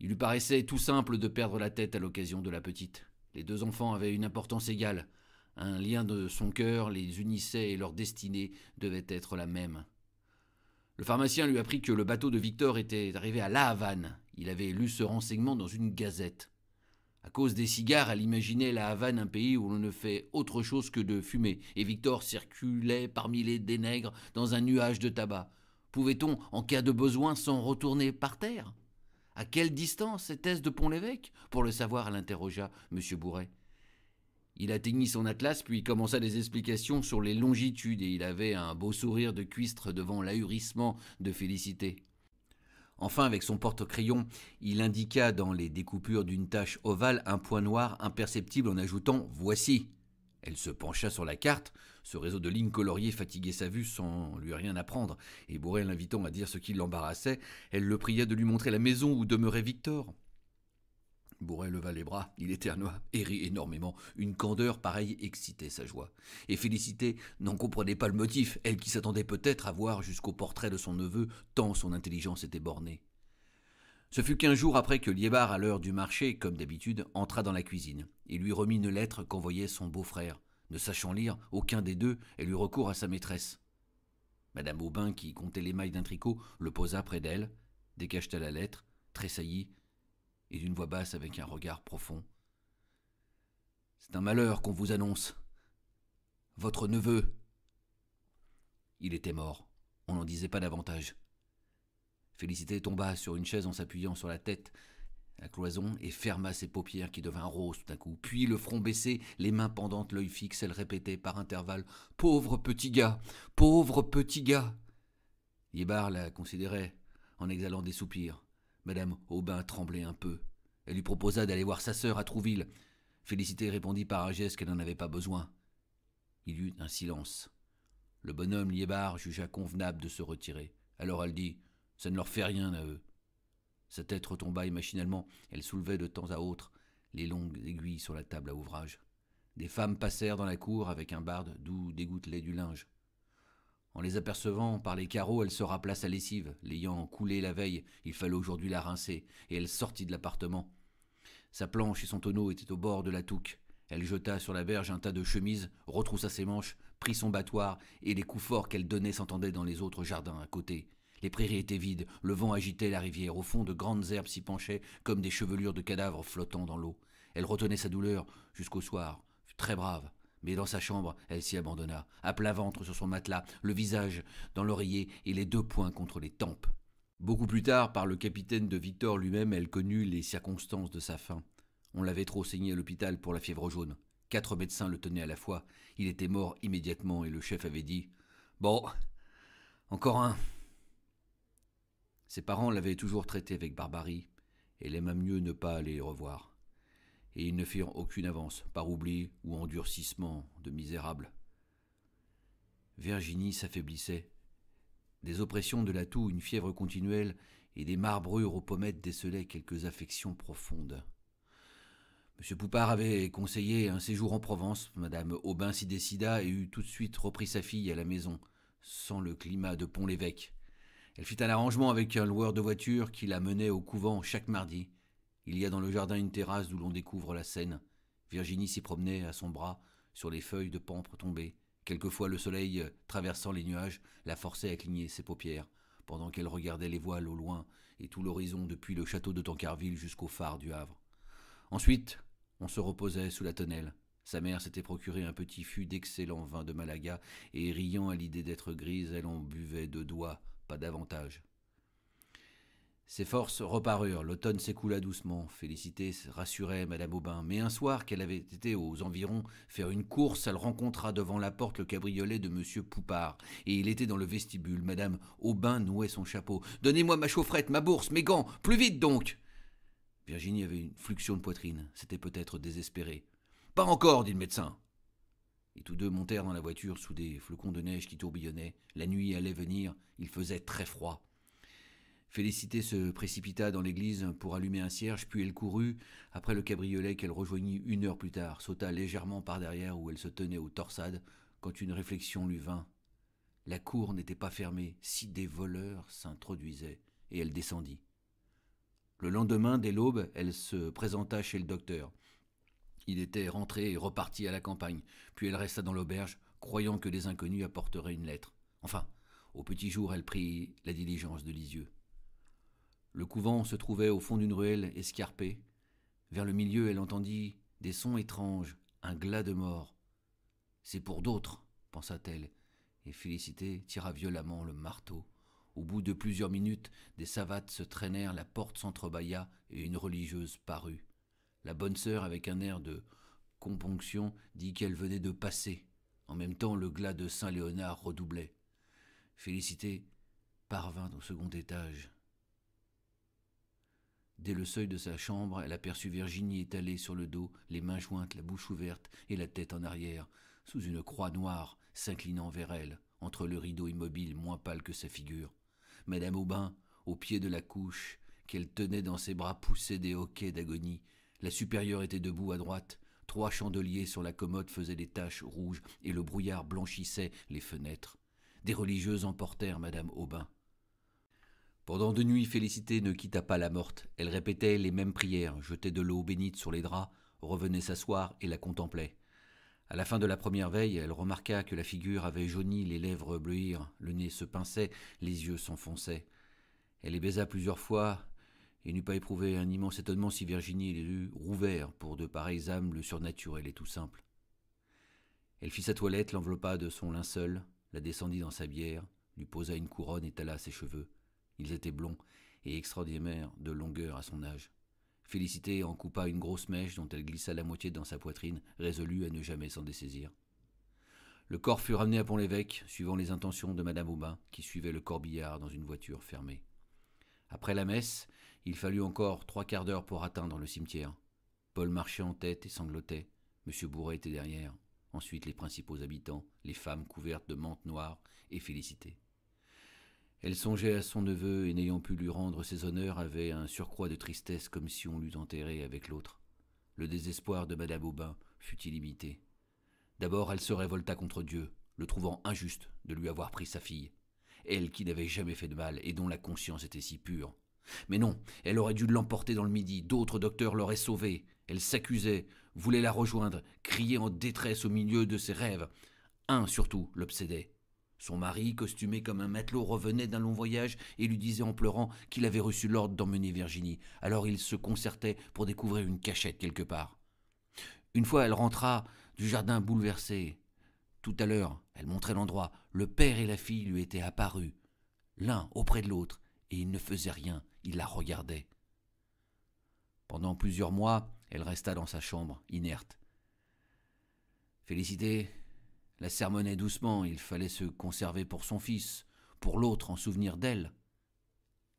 Il lui paraissait tout simple de perdre la tête à l'occasion de la petite. Les deux enfants avaient une importance égale. Un lien de son cœur les unissait et leur destinée devait être la même. Le pharmacien lui apprit que le bateau de Victor était arrivé à La Havane. Il avait lu ce renseignement dans une gazette. À cause des cigares, elle imaginait la Havane un pays où l'on ne fait autre chose que de fumer, et Victor circulait parmi les dénègres dans un nuage de tabac. Pouvait-on, en cas de besoin, s'en retourner par terre? À quelle distance était-ce de Pont-l'Évêque? Pour le savoir, elle interrogea M. Bourret. Il atteignit son atlas, puis commença des explications sur les longitudes, et il avait un beau sourire de cuistre devant l'ahurissement de félicité. Enfin, avec son porte-crayon, il indiqua dans les découpures d'une tache ovale un point noir imperceptible en ajoutant Voici. Elle se pencha sur la carte. Ce réseau de lignes coloriées fatiguait sa vue sans lui rien apprendre, et Bourré l'invitant à dire ce qui l'embarrassait, elle le pria de lui montrer la maison où demeurait Victor. Bourret leva les bras, il éternua et rit énormément. Une candeur pareille excitait sa joie. Et Félicité n'en comprenait pas le motif, elle qui s'attendait peut-être à voir jusqu'au portrait de son neveu, tant son intelligence était bornée. Ce fut qu'un jour après que Liébard, à l'heure du marché, comme d'habitude, entra dans la cuisine et lui remit une lettre qu'envoyait son beau-frère. Ne sachant lire aucun des deux, elle eut recours à sa maîtresse. Madame Aubin, qui comptait les mailles d'un tricot, le posa près d'elle, décacheta la lettre, tressaillit et d'une voix basse avec un regard profond. C'est un malheur qu'on vous annonce. Votre neveu. Il était mort. On n'en disait pas davantage. Félicité tomba sur une chaise en s'appuyant sur la tête, la cloison, et ferma ses paupières qui devinrent roses tout à coup. Puis, le front baissé, les mains pendantes, l'œil fixe, elle répétait par intervalles Pauvre petit gars Pauvre petit gars Yébar la considérait en exhalant des soupirs. Madame Aubin tremblait un peu. Elle lui proposa d'aller voir sa sœur à Trouville. Félicité répondit par un geste qu'elle n'en avait pas besoin. Il y eut un silence. Le bonhomme Liébar jugea convenable de se retirer. Alors elle dit Ça ne leur fait rien à eux. Sa tête retomba et machinalement elle soulevait de temps à autre les longues aiguilles sur la table à ouvrage. Des femmes passèrent dans la cour avec un barde d'où dégouttelait du linge. En les apercevant par les carreaux, elle se rappela sa lessive. L'ayant coulée la veille, il fallait aujourd'hui la rincer, et elle sortit de l'appartement. Sa planche et son tonneau étaient au bord de la touque. Elle jeta sur la berge un tas de chemises, retroussa ses manches, prit son battoir, et les coups forts qu'elle donnait s'entendaient dans les autres jardins à côté. Les prairies étaient vides, le vent agitait la rivière, au fond de grandes herbes s'y penchaient comme des chevelures de cadavres flottant dans l'eau. Elle retenait sa douleur jusqu'au soir, très brave, mais dans sa chambre, elle s'y abandonna, à plat ventre sur son matelas, le visage dans l'oreiller et les deux poings contre les tempes. Beaucoup plus tard, par le capitaine de Victor lui-même, elle connut les circonstances de sa fin. On l'avait trop saigné à l'hôpital pour la fièvre jaune. Quatre médecins le tenaient à la fois. Il était mort immédiatement et le chef avait dit Bon, encore un. Ses parents l'avaient toujours traité avec barbarie, elle aima mieux ne pas les revoir et ils ne firent aucune avance, par oubli ou endurcissement de misérables. Virginie s'affaiblissait. Des oppressions de la toux, une fièvre continuelle et des marbrures aux pommettes décelaient quelques affections profondes. M. Poupard avait conseillé un séjour en Provence. Madame Aubin s'y décida et eut tout de suite repris sa fille à la maison, sans le climat de Pont-l'Évêque. Elle fit un arrangement avec un loueur de voiture qui la menait au couvent chaque mardi. Il y a dans le jardin une terrasse d'où l'on découvre la Seine. Virginie s'y promenait à son bras sur les feuilles de pampre tombées. Quelquefois le soleil, traversant les nuages, la forçait à cligner ses paupières, pendant qu'elle regardait les voiles au loin et tout l'horizon depuis le château de Tancarville jusqu'au phare du Havre. Ensuite, on se reposait sous la tonnelle. Sa mère s'était procuré un petit fût d'excellent vin de Malaga, et riant à l'idée d'être grise, elle en buvait de doigts, pas davantage. Ses forces reparurent, l'automne s'écoula doucement. Félicité rassurait Madame Aubin, mais un soir qu'elle avait été aux environs faire une course, elle rencontra devant la porte le cabriolet de Monsieur Poupard, et il était dans le vestibule. Madame Aubin nouait son chapeau. Donnez-moi ma chaufferette, ma bourse, mes gants, plus vite donc Virginie avait une fluxion de poitrine, c'était peut-être désespéré. Pas encore, dit le médecin. Et tous deux montèrent dans la voiture sous des flocons de neige qui tourbillonnaient. La nuit allait venir, il faisait très froid. Félicité se précipita dans l'église pour allumer un cierge, puis elle courut après le cabriolet qu'elle rejoignit une heure plus tard, sauta légèrement par derrière où elle se tenait aux torsades, quand une réflexion lui vint. La cour n'était pas fermée, si des voleurs s'introduisaient, et elle descendit. Le lendemain, dès l'aube, elle se présenta chez le docteur. Il était rentré et reparti à la campagne, puis elle resta dans l'auberge, croyant que des inconnus apporteraient une lettre. Enfin, au petit jour, elle prit la diligence de Lisieux. Le couvent se trouvait au fond d'une ruelle escarpée. Vers le milieu, elle entendit des sons étranges, un glas de mort. C'est pour d'autres, pensa-t-elle, et Félicité tira violemment le marteau. Au bout de plusieurs minutes, des savates se traînèrent, la porte s'entrebâilla et une religieuse parut. La bonne sœur, avec un air de componction, dit qu'elle venait de passer. En même temps, le glas de Saint Léonard redoublait. Félicité parvint au second étage. Dès le seuil de sa chambre, elle aperçut Virginie étalée sur le dos, les mains jointes, la bouche ouverte et la tête en arrière, sous une croix noire s'inclinant vers elle, entre le rideau immobile moins pâle que sa figure. Madame Aubin, au pied de la couche, qu'elle tenait dans ses bras, poussait des hoquets d'agonie. La supérieure était debout à droite. Trois chandeliers sur la commode faisaient des taches rouges et le brouillard blanchissait les fenêtres. Des religieuses emportèrent Madame Aubin. Pendant deux nuits, Félicité ne quitta pas la morte. Elle répétait les mêmes prières, jetait de l'eau bénite sur les draps, revenait s'asseoir et la contemplait. À la fin de la première veille, elle remarqua que la figure avait jauni, les lèvres bleuirent, le nez se pinçait, les yeux s'enfonçaient. Elle les baisa plusieurs fois et n'eût pas éprouvé un immense étonnement si Virginie les eût rouverts pour de pareilles âmes le surnaturel et tout simple. Elle fit sa toilette, l'enveloppa de son linceul, la descendit dans sa bière, lui posa une couronne, étala ses cheveux. Ils étaient blonds et extraordinaires de longueur à son âge. Félicité en coupa une grosse mèche dont elle glissa la moitié dans sa poitrine, résolue à ne jamais s'en dessaisir. Le corps fut ramené à Pont-l'Évêque, suivant les intentions de Madame Aubin, qui suivait le corbillard dans une voiture fermée. Après la messe, il fallut encore trois quarts d'heure pour atteindre le cimetière. Paul marchait en tête et sanglotait. Monsieur Bourret était derrière. Ensuite les principaux habitants, les femmes couvertes de mantes noires et Félicité. Elle songeait à son neveu et n'ayant pu lui rendre ses honneurs avait un surcroît de tristesse comme si on l'eût enterré avec l'autre. Le désespoir de Madame Aubin fut illimité. D'abord elle se révolta contre Dieu, le trouvant injuste de lui avoir pris sa fille, elle qui n'avait jamais fait de mal et dont la conscience était si pure. Mais non, elle aurait dû l'emporter dans le midi, d'autres docteurs l'auraient sauvée. Elle s'accusait, voulait la rejoindre, criait en détresse au milieu de ses rêves. Un surtout l'obsédait, son mari, costumé comme un matelot, revenait d'un long voyage et lui disait en pleurant qu'il avait reçu l'ordre d'emmener Virginie. Alors il se concertait pour découvrir une cachette quelque part. Une fois, elle rentra du jardin bouleversée. Tout à l'heure, elle montrait l'endroit. Le père et la fille lui étaient apparus, l'un auprès de l'autre, et ils ne faisaient rien, ils la regardaient. Pendant plusieurs mois, elle resta dans sa chambre, inerte. Félicité la sermonnait doucement, il fallait se conserver pour son fils, pour l'autre en souvenir d'elle.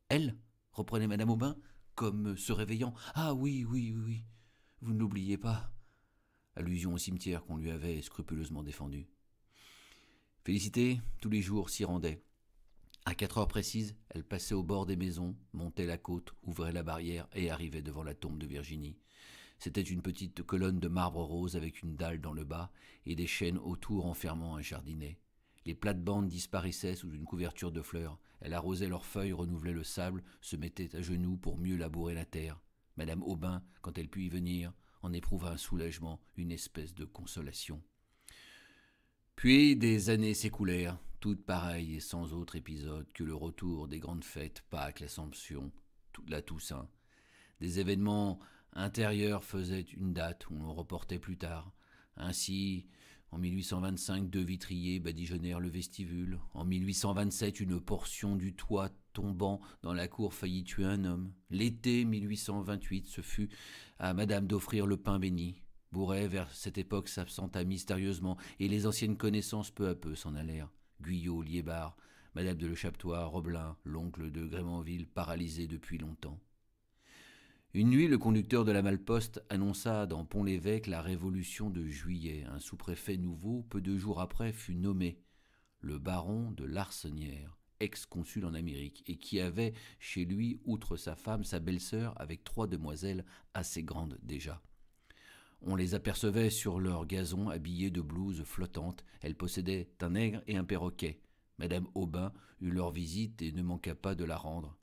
Elle reprenait madame Aubin, comme se réveillant. Ah oui, oui, oui. Vous ne l'oubliez pas. Allusion au cimetière qu'on lui avait scrupuleusement défendu. Félicité, tous les jours, s'y rendait. À quatre heures précises, elle passait au bord des maisons, montait la côte, ouvrait la barrière et arrivait devant la tombe de Virginie. C'était une petite colonne de marbre rose avec une dalle dans le bas et des chaînes autour enfermant un jardinet. Les plates-bandes disparaissaient sous une couverture de fleurs. Elle arrosait leurs feuilles, renouvelait le sable, se mettait à genoux pour mieux labourer la terre. Madame Aubin, quand elle put y venir, en éprouva un soulagement, une espèce de consolation. Puis des années s'écoulèrent, toutes pareilles et sans autre épisode que le retour des grandes fêtes, Pâques, l'Assomption, la Toussaint. Des événements intérieurs faisaient une date où l'on reportait plus tard. Ainsi, en 1825, deux vitriers badigeonnèrent le vestibule. En 1827, une portion du toit tombant dans la cour faillit tuer un homme. L'été 1828, ce fut à madame d'offrir le pain béni. Bourret, vers cette époque, s'absenta mystérieusement, et les anciennes connaissances peu à peu s'en allèrent. Guyot, Liébard, madame de Le Chaptois, Roblin, l'oncle de Grémanville, paralysé depuis longtemps. Une nuit, le conducteur de la Malposte annonça dans Pont-l'Évêque la révolution de juillet. Un sous-préfet nouveau, peu de jours après, fut nommé le baron de Larsonnière, ex-consul en Amérique, et qui avait chez lui, outre sa femme, sa belle-sœur, avec trois demoiselles assez grandes déjà. On les apercevait sur leur gazon habillées de blouses flottantes. Elles possédaient un nègre et un perroquet. Madame Aubin eut leur visite et ne manqua pas de la rendre.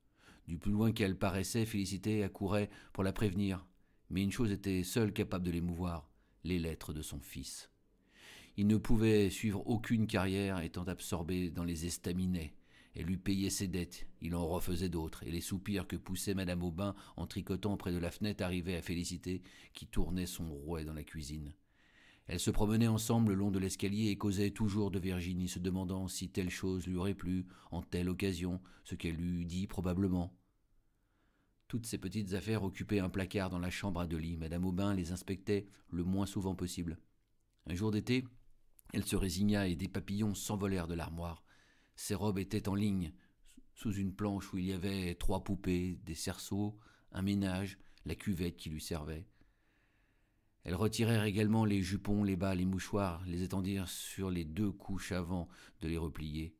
Du plus loin qu'elle paraissait, Félicité accourait pour la prévenir. Mais une chose était seule capable de l'émouvoir les lettres de son fils. Il ne pouvait suivre aucune carrière étant absorbé dans les estaminets. Elle lui payait ses dettes, il en refaisait d'autres, et les soupirs que poussait Madame Aubin en tricotant près de la fenêtre arrivaient à Félicité, qui tournait son rouet dans la cuisine. Elles se promenaient ensemble le long de l'escalier et causaient toujours de Virginie, se demandant si telle chose lui aurait plu, en telle occasion, ce qu'elle eût dit probablement. Toutes ces petites affaires occupaient un placard dans la chambre à deux. Madame Aubin les inspectait le moins souvent possible. Un jour d'été, elle se résigna et des papillons s'envolèrent de l'armoire. Ses robes étaient en ligne, sous une planche où il y avait trois poupées, des cerceaux, un ménage, la cuvette qui lui servait. Elles retirèrent également les jupons, les bas, les mouchoirs, les étendirent sur les deux couches avant de les replier.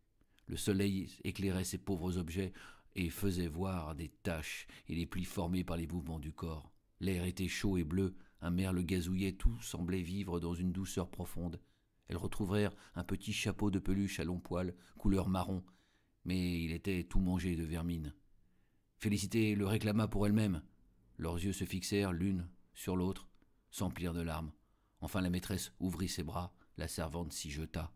Le soleil éclairait ces pauvres objets et faisait voir des taches et les plis formés par les mouvements du corps. L'air était chaud et bleu, un merle gazouillait, tout semblait vivre dans une douceur profonde. Elles retrouvèrent un petit chapeau de peluche à longs poils, couleur marron, mais il était tout mangé de vermine. Félicité le réclama pour elle-même. Leurs yeux se fixèrent l'une sur l'autre, s'emplirent de larmes. Enfin la maîtresse ouvrit ses bras, la servante s'y jeta.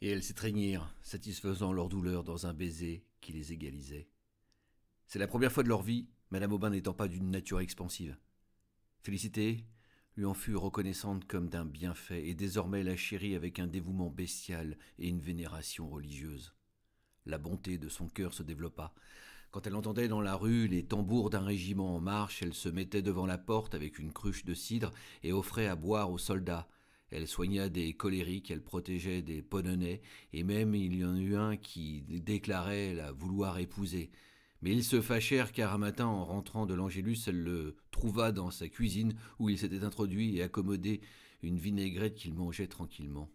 Et elles s'étreignirent, satisfaisant leur douleur dans un baiser qui les égalisait. C'est la première fois de leur vie, Madame Aubin n'étant pas d'une nature expansive. Félicité lui en fut reconnaissante comme d'un bienfait, et désormais la chérit avec un dévouement bestial et une vénération religieuse. La bonté de son cœur se développa. Quand elle entendait dans la rue les tambours d'un régiment en marche, elle se mettait devant la porte avec une cruche de cidre et offrait à boire aux soldats. Elle soigna des colériques, elle protégeait des polonais, et même il y en eut un qui déclarait la vouloir épouser. Mais ils se fâchèrent car un matin, en rentrant de l'Angélus, elle le trouva dans sa cuisine où il s'était introduit et accommodé une vinaigrette qu'il mangeait tranquillement.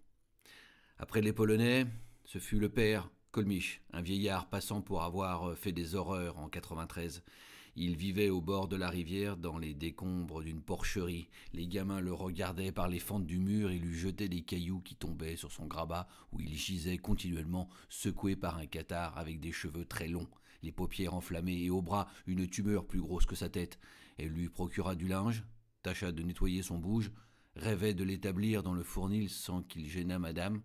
Après les Polonais, ce fut le père, Colmiche, un vieillard passant pour avoir fait des horreurs en 93. Il vivait au bord de la rivière, dans les décombres d'une porcherie. Les gamins le regardaient par les fentes du mur et lui jetaient des cailloux qui tombaient sur son grabat, où il gisait continuellement, secoué par un cathare avec des cheveux très longs, les paupières enflammées et au bras une tumeur plus grosse que sa tête. Elle lui procura du linge, tâcha de nettoyer son bouge, rêvait de l'établir dans le fournil sans qu'il gênât madame.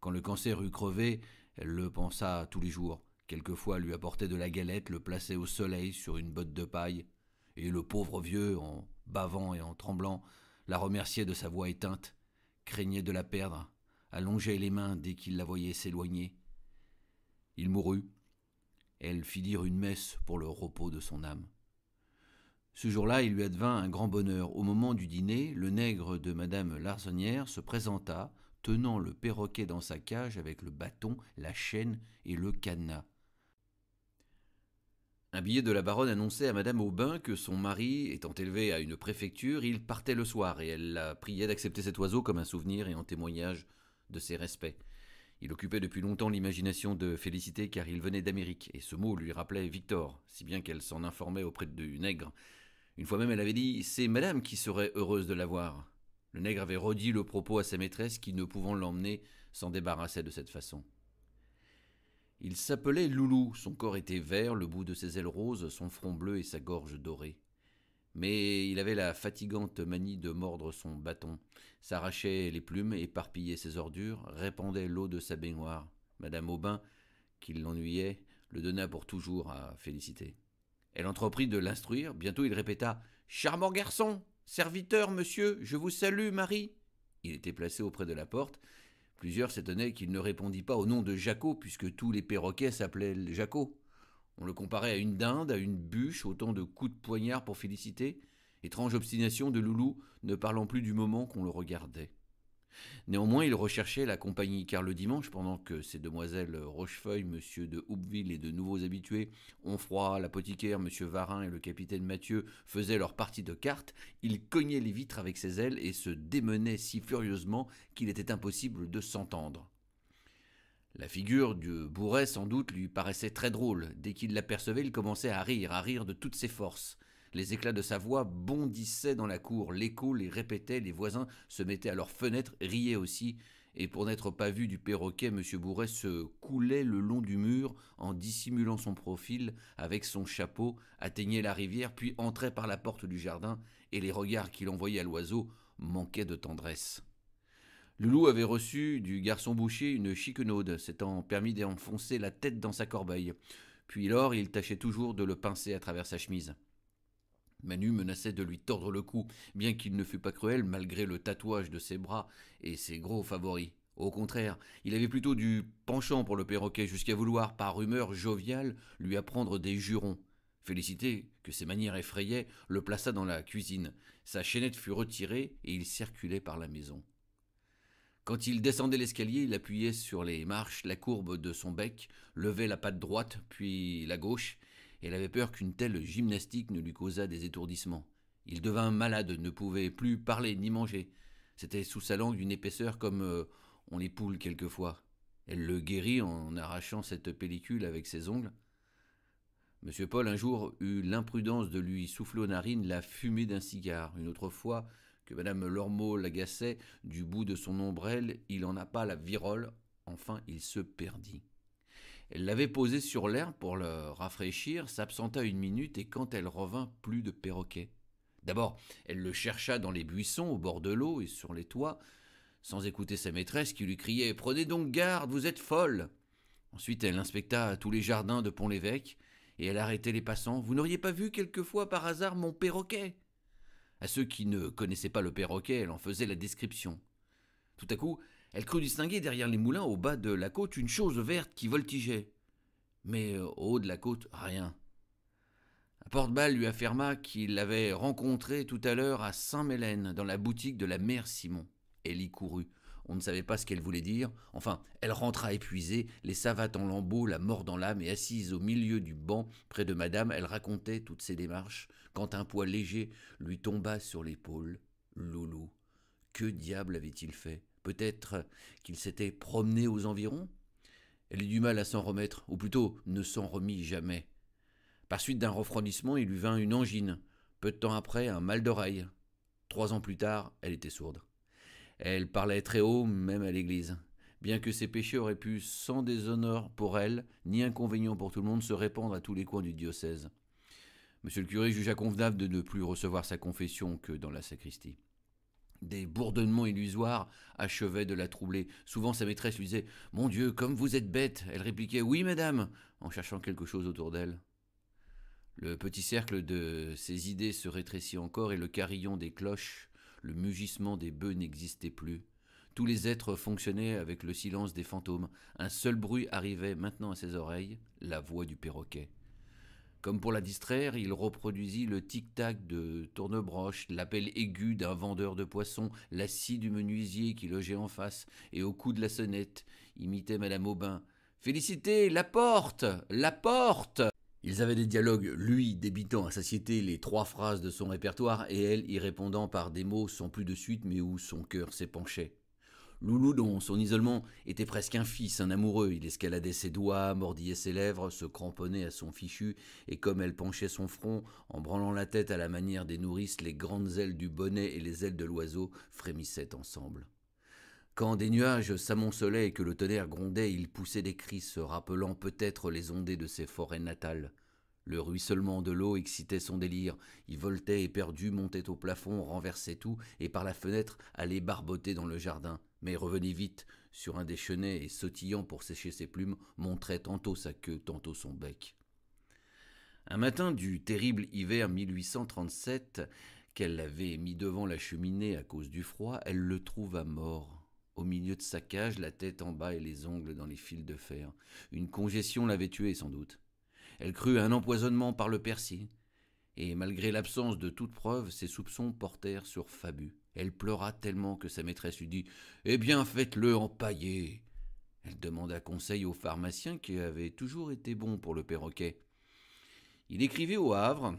Quand le cancer eut crevé, elle le pensa tous les jours. Quelquefois lui apportait de la galette, le plaçait au soleil sur une botte de paille, et le pauvre vieux, en bavant et en tremblant, la remerciait de sa voix éteinte, craignait de la perdre, allongeait les mains dès qu'il la voyait s'éloigner. Il mourut. Elle fit dire une messe pour le repos de son âme. Ce jour-là, il lui advint un grand bonheur. Au moment du dîner, le nègre de madame Larsonnière se présenta, tenant le perroquet dans sa cage avec le bâton, la chaîne et le cadenas. Un billet de la baronne annonçait à madame Aubin que son mari, étant élevé à une préfecture, il partait le soir, et elle la priait d'accepter cet oiseau comme un souvenir et en témoignage de ses respects. Il occupait depuis longtemps l'imagination de Félicité car il venait d'Amérique, et ce mot lui rappelait Victor, si bien qu'elle s'en informait auprès du nègre. Une fois même elle avait dit C'est madame qui serait heureuse de l'avoir. Le nègre avait redit le propos à sa maîtresse qui, ne pouvant l'emmener, s'en débarrassait de cette façon. Il s'appelait Loulou, son corps était vert, le bout de ses ailes roses, son front bleu et sa gorge dorée. Mais il avait la fatigante manie de mordre son bâton, s'arrachait les plumes, éparpillait ses ordures, répandait l'eau de sa baignoire. Madame Aubin, qui l'ennuyait, le donna pour toujours à Félicité. Elle entreprit de l'instruire, bientôt il répéta Charmant garçon Serviteur, monsieur, je vous salue, Marie. Il était placé auprès de la porte, Plusieurs s'étonnaient qu'il ne répondît pas au nom de Jaco, puisque tous les perroquets s'appelaient Jaco. On le comparait à une dinde, à une bûche, autant de coups de poignard pour féliciter. Étrange obstination de Loulou, ne parlant plus du moment qu'on le regardait. Néanmoins, il recherchait la compagnie, car le dimanche, pendant que ces demoiselles Rochefeuille, monsieur de Houpville et de nouveaux habitués, Onfroy, l'apothicaire, monsieur Varin et le capitaine Mathieu faisaient leur partie de cartes, il cognait les vitres avec ses ailes et se démenait si furieusement qu'il était impossible de s'entendre. La figure du bourret, sans doute, lui paraissait très drôle. Dès qu'il l'apercevait, il commençait à rire, à rire de toutes ses forces. Les éclats de sa voix bondissaient dans la cour, l'écho les répétait, les voisins se mettaient à leurs fenêtres, riaient aussi, et pour n'être pas vu du perroquet, M. Bourret se coulait le long du mur en dissimulant son profil avec son chapeau, atteignait la rivière, puis entrait par la porte du jardin, et les regards qu'il envoyait à l'oiseau manquaient de tendresse. Loulou avait reçu du garçon boucher une chiquenaude, s'étant permis d'enfoncer la tête dans sa corbeille. Puis lors, il tâchait toujours de le pincer à travers sa chemise. Manu menaçait de lui tordre le cou, bien qu'il ne fût pas cruel malgré le tatouage de ses bras et ses gros favoris. Au contraire, il avait plutôt du penchant pour le perroquet, jusqu'à vouloir, par humeur joviale, lui apprendre des jurons. Félicité, que ses manières effrayaient, le plaça dans la cuisine. Sa chaînette fut retirée et il circulait par la maison. Quand il descendait l'escalier, il appuyait sur les marches la courbe de son bec, levait la patte droite, puis la gauche, elle avait peur qu'une telle gymnastique ne lui causât des étourdissements. Il devint malade, ne pouvait plus parler ni manger. C'était sous sa langue d'une épaisseur comme euh, on les poule quelquefois. Elle le guérit en arrachant cette pellicule avec ses ongles. Monsieur Paul un jour eut l'imprudence de lui souffler aux narines la fumée d'un cigare. Une autre fois que madame Lormeau l'agaçait du bout de son ombrelle, il en a pas la virole. Enfin, il se perdit. Elle l'avait posé sur l'herbe pour le rafraîchir, s'absenta une minute et quand elle revint, plus de perroquet. D'abord, elle le chercha dans les buissons, au bord de l'eau et sur les toits, sans écouter sa maîtresse qui lui criait Prenez donc garde, vous êtes folle Ensuite, elle inspecta tous les jardins de Pont-l'Évêque et elle arrêtait les passants. Vous n'auriez pas vu quelquefois par hasard mon perroquet À ceux qui ne connaissaient pas le perroquet, elle en faisait la description. Tout à coup, elle crut distinguer derrière les moulins au bas de la côte une chose verte qui voltigeait. Mais euh, au haut de la côte, rien. Un porte-balle lui affirma qu'il l'avait rencontré tout à l'heure à Saint-Mélène, dans la boutique de la mère Simon. Elle y courut. On ne savait pas ce qu'elle voulait dire. Enfin, elle rentra épuisée, les savates en lambeaux, la mort dans l'âme, et assise au milieu du banc, près de madame, elle racontait toutes ses démarches, quand un poids léger lui tomba sur l'épaule. Loulou. Que diable avait-il fait? Peut-être qu'il s'était promené aux environs Elle eut du mal à s'en remettre, ou plutôt ne s'en remit jamais. Par suite d'un refroidissement, il lui vint une angine. Peu de temps après, un mal d'oreille. Trois ans plus tard, elle était sourde. Elle parlait très haut, même à l'église. Bien que ses péchés auraient pu, sans déshonneur pour elle, ni inconvénient pour tout le monde, se répandre à tous les coins du diocèse. Monsieur le curé jugea convenable de ne plus recevoir sa confession que dans la sacristie. Des bourdonnements illusoires achevaient de la troubler. Souvent sa maîtresse lui disait Mon Dieu, comme vous êtes bête Elle répliquait Oui, madame, en cherchant quelque chose autour d'elle. Le petit cercle de ses idées se rétrécit encore et le carillon des cloches, le mugissement des bœufs n'existait plus. Tous les êtres fonctionnaient avec le silence des fantômes. Un seul bruit arrivait maintenant à ses oreilles, la voix du perroquet. Comme pour la distraire, il reproduisit le tic-tac de tournebroche, l'appel aigu d'un vendeur de poissons, la scie du menuisier qui logeait en face, et au coup de la sonnette, imitait Madame Aubin. Félicité, la porte La porte Ils avaient des dialogues, lui débitant à satiété les trois phrases de son répertoire, et elle y répondant par des mots sans plus de suite, mais où son cœur s'épanchait. Loulou, dont son isolement était presque un fils, un amoureux, il escaladait ses doigts, mordillait ses lèvres, se cramponnait à son fichu, et comme elle penchait son front, en branlant la tête à la manière des nourrices, les grandes ailes du bonnet et les ailes de l'oiseau frémissaient ensemble. Quand des nuages s'amoncelaient et que le tonnerre grondait, il poussait des cris se rappelant peut-être les ondées de ses forêts natales. Le ruissellement de l'eau excitait son délire. Il voltait éperdu, montait au plafond, renversait tout, et par la fenêtre allait barboter dans le jardin. Mais revenait vite sur un des chenets et, sautillant pour sécher ses plumes, montrait tantôt sa queue, tantôt son bec. Un matin du terrible hiver 1837, qu'elle l'avait mis devant la cheminée à cause du froid, elle le trouva mort. Au milieu de sa cage, la tête en bas et les ongles dans les fils de fer. Une congestion l'avait tué sans doute. Elle crut un empoisonnement par le persil, et malgré l'absence de toute preuve, ses soupçons portèrent sur Fabu. Elle pleura tellement que sa maîtresse lui dit Eh bien, faites-le empailler. Elle demanda conseil au pharmacien qui avait toujours été bon pour le perroquet. Il écrivait au Havre.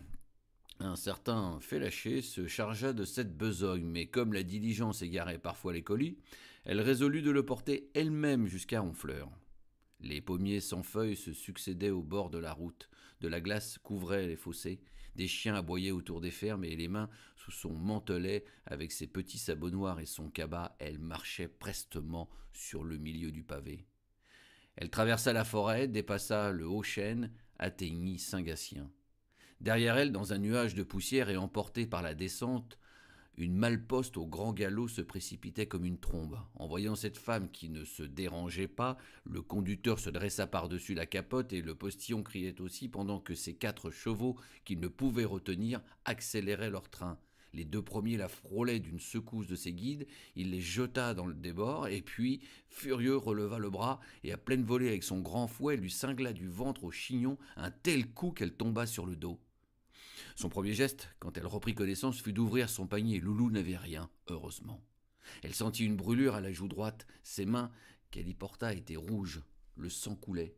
Un certain Félaché se chargea de cette besogne, mais comme la diligence égarait parfois les colis, elle résolut de le porter elle-même jusqu'à Honfleur. Les pommiers sans feuilles se succédaient au bord de la route. De la glace couvrait les fossés. Des chiens aboyaient autour des fermes et les mains sous son mantelet, avec ses petits sabots noirs et son cabas, elle marchait prestement sur le milieu du pavé. Elle traversa la forêt, dépassa le haut chêne, atteignit Saint-Gatien. Derrière elle, dans un nuage de poussière et emportée par la descente, une malposte au grand galop se précipitait comme une trombe. En voyant cette femme qui ne se dérangeait pas, le conducteur se dressa par-dessus la capote et le postillon criait aussi pendant que ses quatre chevaux, qu'il ne pouvait retenir, accéléraient leur train. Les deux premiers la frôlaient d'une secousse de ses guides, il les jeta dans le débord, et puis, furieux, releva le bras, et à pleine volée avec son grand fouet, lui cingla du ventre au chignon un tel coup qu'elle tomba sur le dos. Son premier geste, quand elle reprit connaissance, fut d'ouvrir son panier. Loulou n'avait rien, heureusement. Elle sentit une brûlure à la joue droite. Ses mains, qu'elle y porta, étaient rouges. Le sang coulait.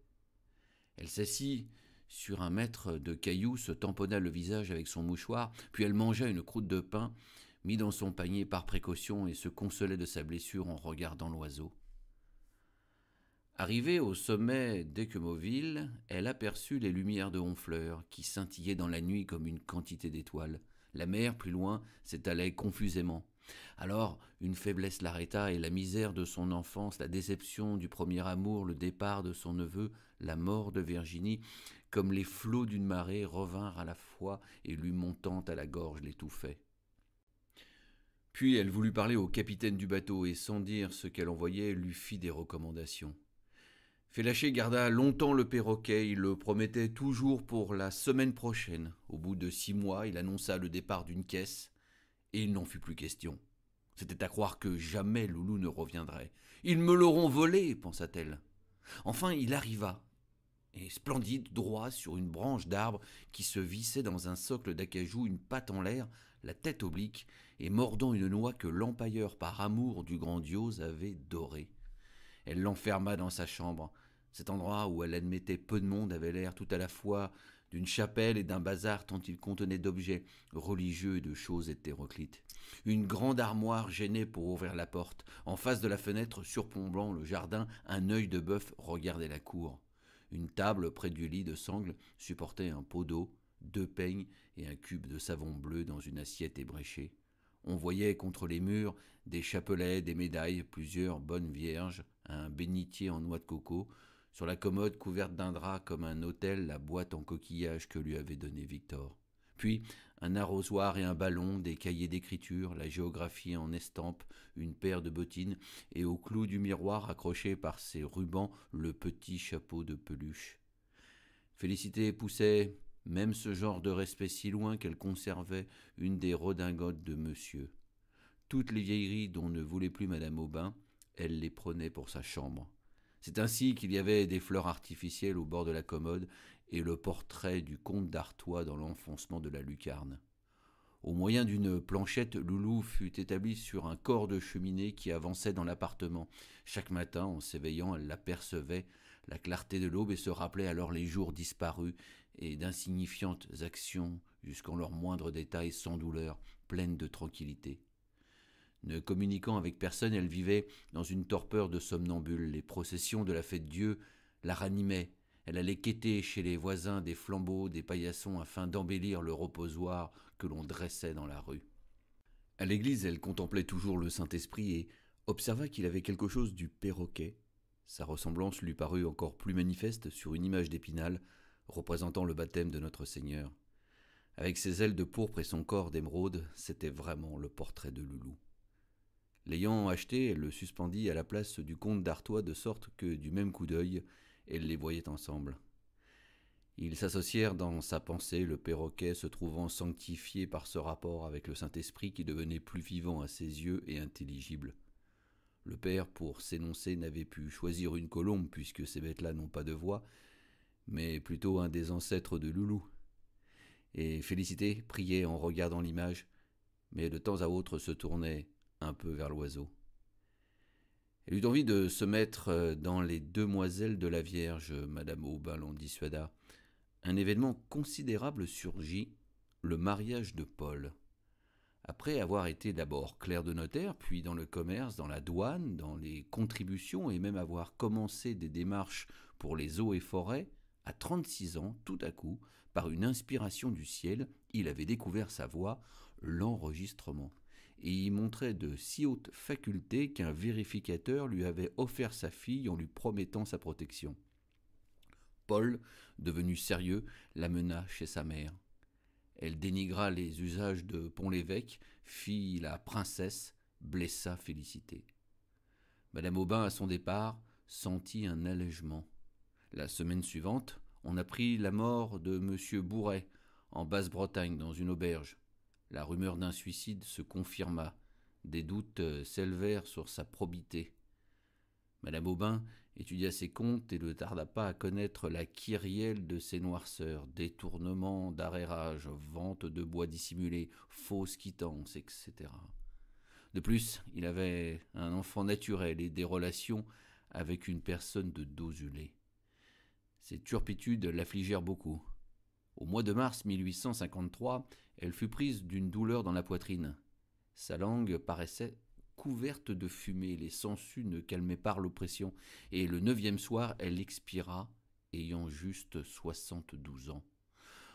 Elle s'assit sur un mètre de cailloux, se tamponna le visage avec son mouchoir, puis elle mangea une croûte de pain, mit dans son panier par précaution et se consolait de sa blessure en regardant l'oiseau. Arrivée au sommet d'Equemoville, elle aperçut les lumières de Honfleur qui scintillaient dans la nuit comme une quantité d'étoiles. La mer, plus loin, s'étalait confusément. Alors une faiblesse l'arrêta et la misère de son enfance, la déception du premier amour, le départ de son neveu, la mort de Virginie, comme les flots d'une marée, revinrent à la fois et lui montant à la gorge l'étouffaient. Puis elle voulut parler au capitaine du bateau et sans dire ce qu'elle envoyait lui fit des recommandations. Félaché garda longtemps le perroquet, il le promettait toujours pour la semaine prochaine. Au bout de six mois, il annonça le départ d'une caisse, et il n'en fut plus question. C'était à croire que jamais Loulou ne reviendrait. Ils me l'auront volé, pensa-t-elle. Enfin, il arriva, et splendide, droit sur une branche d'arbre qui se vissait dans un socle d'acajou, une patte en l'air, la tête oblique, et mordant une noix que l'empailleur par amour du grandiose avait dorée. Elle l'enferma dans sa chambre. Cet endroit où elle admettait peu de monde avait l'air tout à la fois d'une chapelle et d'un bazar tant il contenait d'objets religieux et de choses hétéroclites. Une grande armoire gênait pour ouvrir la porte. En face de la fenêtre, surplombant le jardin, un œil de bœuf regardait la cour. Une table près du lit de sangle supportait un pot d'eau, deux peignes et un cube de savon bleu dans une assiette ébréchée. On voyait contre les murs des chapelets, des médailles, plusieurs bonnes vierges, un bénitier en noix de coco, sur la commode couverte d'un drap comme un autel la boîte en coquillage que lui avait donnée Victor. Puis un arrosoir et un ballon, des cahiers d'écriture, la géographie en estampe, une paire de bottines, et au clou du miroir accroché par ses rubans le petit chapeau de peluche. Félicité poussait même ce genre de respect si loin qu'elle conservait une des redingotes de monsieur. Toutes les vieilleries dont ne voulait plus madame Aubin, elle les prenait pour sa chambre. C'est ainsi qu'il y avait des fleurs artificielles au bord de la commode et le portrait du comte d'Artois dans l'enfoncement de la lucarne. Au moyen d'une planchette, Loulou fut établie sur un corps de cheminée qui avançait dans l'appartement. Chaque matin, en s'éveillant, elle apercevait la clarté de l'aube et se rappelait alors les jours disparus et d'insignifiantes actions jusqu'en leurs moindres détails sans douleur, pleines de tranquillité. Ne communiquant avec personne, elle vivait dans une torpeur de somnambule. Les processions de la fête Dieu la ranimaient. Elle allait quêter chez les voisins des flambeaux, des paillassons, afin d'embellir le reposoir que l'on dressait dans la rue. À l'église, elle contemplait toujours le Saint-Esprit et, observa qu'il avait quelque chose du perroquet. Sa ressemblance lui parut encore plus manifeste sur une image d'épinal représentant le baptême de notre Seigneur. Avec ses ailes de pourpre et son corps d'émeraude, c'était vraiment le portrait de Loulou. L'ayant acheté, elle le suspendit à la place du comte d'Artois de sorte que, du même coup d'œil, elle les voyait ensemble. Ils s'associèrent dans sa pensée, le perroquet se trouvant sanctifié par ce rapport avec le Saint-Esprit qui devenait plus vivant à ses yeux et intelligible. Le père, pour s'énoncer, n'avait pu choisir une colombe, puisque ces bêtes-là n'ont pas de voix, mais plutôt un des ancêtres de Loulou. Et Félicité priait en regardant l'image, mais de temps à autre se tournait un peu vers l'oiseau. Elle eut envie de se mettre dans les demoiselles de la Vierge, Madame Aubin l'en dissuada un événement considérable surgit, le mariage de Paul. Après avoir été d'abord clerc de notaire, puis dans le commerce, dans la douane, dans les contributions et même avoir commencé des démarches pour les eaux et forêts, à 36 ans, tout à coup, par une inspiration du ciel, il avait découvert sa voix, l'enregistrement, et y montrait de si hautes facultés qu'un vérificateur lui avait offert sa fille en lui promettant sa protection. Paul, devenu sérieux, l'amena chez sa mère. Elle dénigra les usages de Pont-l'Évêque, fit la princesse, blessa Félicité. Madame Aubin, à son départ, sentit un allègement. La semaine suivante, on apprit la mort de M. Bourret, en Basse-Bretagne, dans une auberge. La rumeur d'un suicide se confirma. Des doutes s'élevèrent sur sa probité. Madame Aubin étudia ses comptes et ne tarda pas à connaître la kyrielle de ses noirceurs, détournements d'arrérage, vente de bois dissimulé, fausses quittances, etc. De plus, il avait un enfant naturel et des relations avec une personne de dosulé. Ces turpitudes l'affligèrent beaucoup. Au mois de mars 1853, elle fut prise d'une douleur dans la poitrine. Sa langue paraissait couverte de fumée, les sangsues ne calmaient pas l'oppression, et le neuvième soir elle expira, ayant juste soixante-douze ans.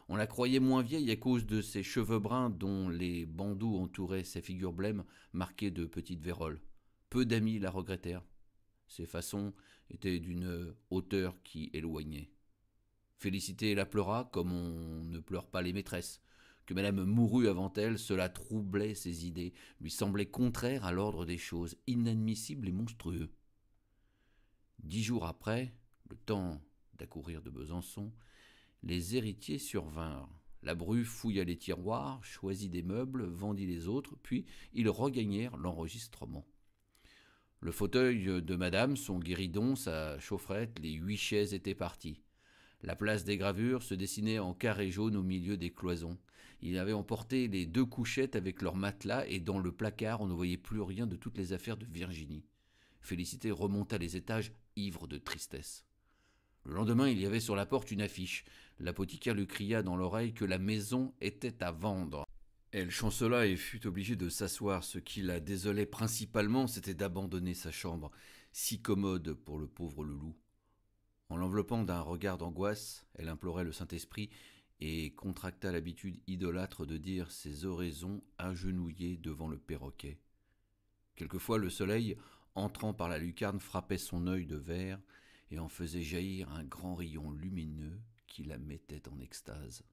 On la croyait moins vieille à cause de ses cheveux bruns dont les bandeaux entouraient ses figures blêmes marquées de petites véroles. Peu d'amis la regrettèrent. Ses façons étaient d'une hauteur qui éloignait. Félicité la pleura comme on ne pleure pas les maîtresses que madame mourut avant elle, cela troublait ses idées, lui semblait contraire à l'ordre des choses, inadmissible et monstrueux. Dix jours après, le temps d'accourir de Besançon, les héritiers survinrent. La bru fouilla les tiroirs, choisit des meubles, vendit les autres, puis ils regagnèrent l'enregistrement. Le fauteuil de madame, son guéridon, sa chaufferette, les huit chaises étaient partis. La place des gravures se dessinait en carré jaune au milieu des cloisons. Il avait emporté les deux couchettes avec leurs matelas et dans le placard on ne voyait plus rien de toutes les affaires de Virginie. Félicité remonta les étages, ivre de tristesse. Le lendemain, il y avait sur la porte une affiche. L'apothicaire lui cria dans l'oreille que la maison était à vendre. Elle chancela et fut obligée de s'asseoir. Ce qui la désolait principalement, c'était d'abandonner sa chambre, si commode pour le pauvre Loulou. En l'enveloppant d'un regard d'angoisse, elle implorait le Saint-Esprit et contracta l'habitude idolâtre de dire ses oraisons agenouillées devant le perroquet. Quelquefois le soleil, entrant par la lucarne, frappait son œil de verre et en faisait jaillir un grand rayon lumineux qui la mettait en extase.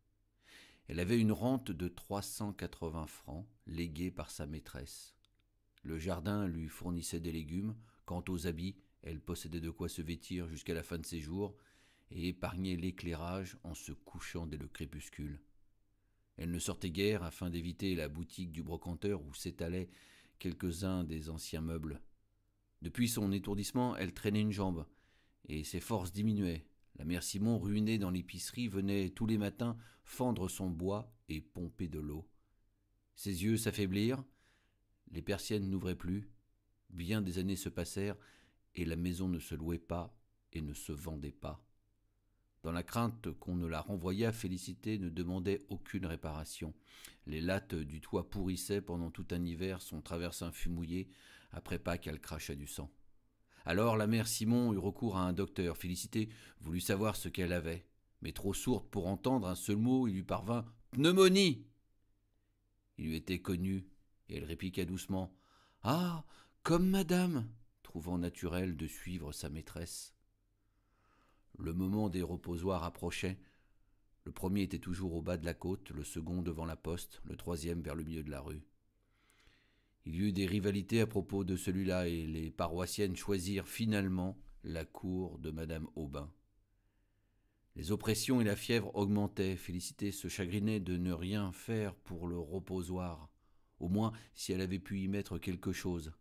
Elle avait une rente de trois cent quatre-vingts francs, léguée par sa maîtresse. Le jardin lui fournissait des légumes, quant aux habits, elle possédait de quoi se vêtir jusqu'à la fin de ses jours et épargnait l'éclairage en se couchant dès le crépuscule. Elle ne sortait guère afin d'éviter la boutique du brocanteur où s'étalaient quelques-uns des anciens meubles. Depuis son étourdissement, elle traînait une jambe, et ses forces diminuaient. La mère Simon, ruinée dans l'épicerie, venait tous les matins fendre son bois et pomper de l'eau. Ses yeux s'affaiblirent, les persiennes n'ouvraient plus, bien des années se passèrent, et la maison ne se louait pas et ne se vendait pas. Dans la crainte qu'on ne la renvoyât, Félicité ne demandait aucune réparation. Les lattes du toit pourrissaient pendant tout un hiver, son traversin fut mouillé, après pas qu'elle crachait du sang. Alors la mère Simon eut recours à un docteur. Félicité voulut savoir ce qu'elle avait, mais trop sourde pour entendre un seul mot, il lui parvint Pneumonie Il lui était connu, et elle répliqua doucement Ah Comme madame, trouvant naturel de suivre sa maîtresse. Le moment des reposoirs approchait. Le premier était toujours au bas de la côte, le second devant la poste, le troisième vers le milieu de la rue. Il y eut des rivalités à propos de celui-là et les paroissiennes choisirent finalement la cour de madame Aubin. Les oppressions et la fièvre augmentaient. Félicité se chagrinait de ne rien faire pour le reposoir, au moins si elle avait pu y mettre quelque chose.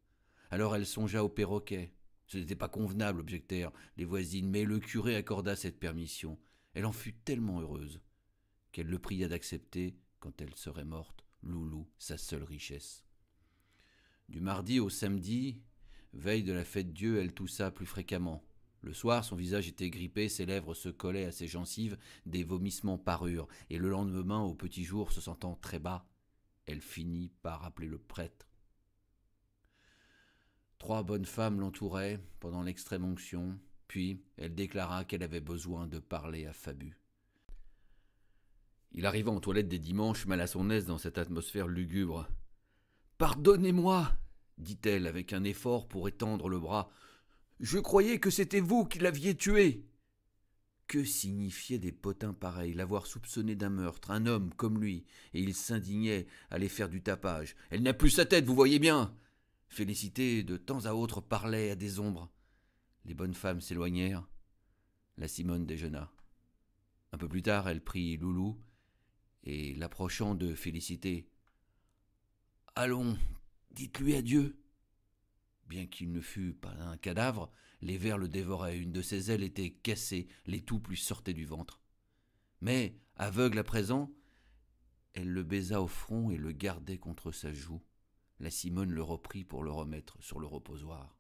Alors elle songea au perroquet. Ce n'était pas convenable, objectèrent les voisines, mais le curé accorda cette permission. Elle en fut tellement heureuse qu'elle le pria d'accepter, quand elle serait morte, Loulou, sa seule richesse. Du mardi au samedi, veille de la fête Dieu, elle toussa plus fréquemment. Le soir, son visage était grippé, ses lèvres se collaient à ses gencives, des vomissements parurent, et le lendemain, au petit jour, se sentant très bas, elle finit par appeler le prêtre. Trois bonnes femmes l'entouraient pendant l'extrême onction, puis elle déclara qu'elle avait besoin de parler à Fabu. Il arriva en toilette des dimanches, mal à son aise dans cette atmosphère lugubre. Pardonnez-moi, dit-elle avec un effort pour étendre le bras. Je croyais que c'était vous qui l'aviez tué. Que signifiaient des potins pareils, l'avoir soupçonné d'un meurtre, un homme comme lui, et il s'indignait à faire du tapage. Elle n'a plus sa tête, vous voyez bien. Félicité, de temps à autre, parlait à des ombres. Les bonnes femmes s'éloignèrent. La Simone déjeuna. Un peu plus tard, elle prit Loulou et, l'approchant de Félicité, Allons, dites-lui adieu. Bien qu'il ne fût pas un cadavre, les vers le dévoraient, une de ses ailes était cassée, les toupes lui sortaient du ventre. Mais, aveugle à présent, elle le baisa au front et le gardait contre sa joue. La Simone le reprit pour le remettre sur le reposoir.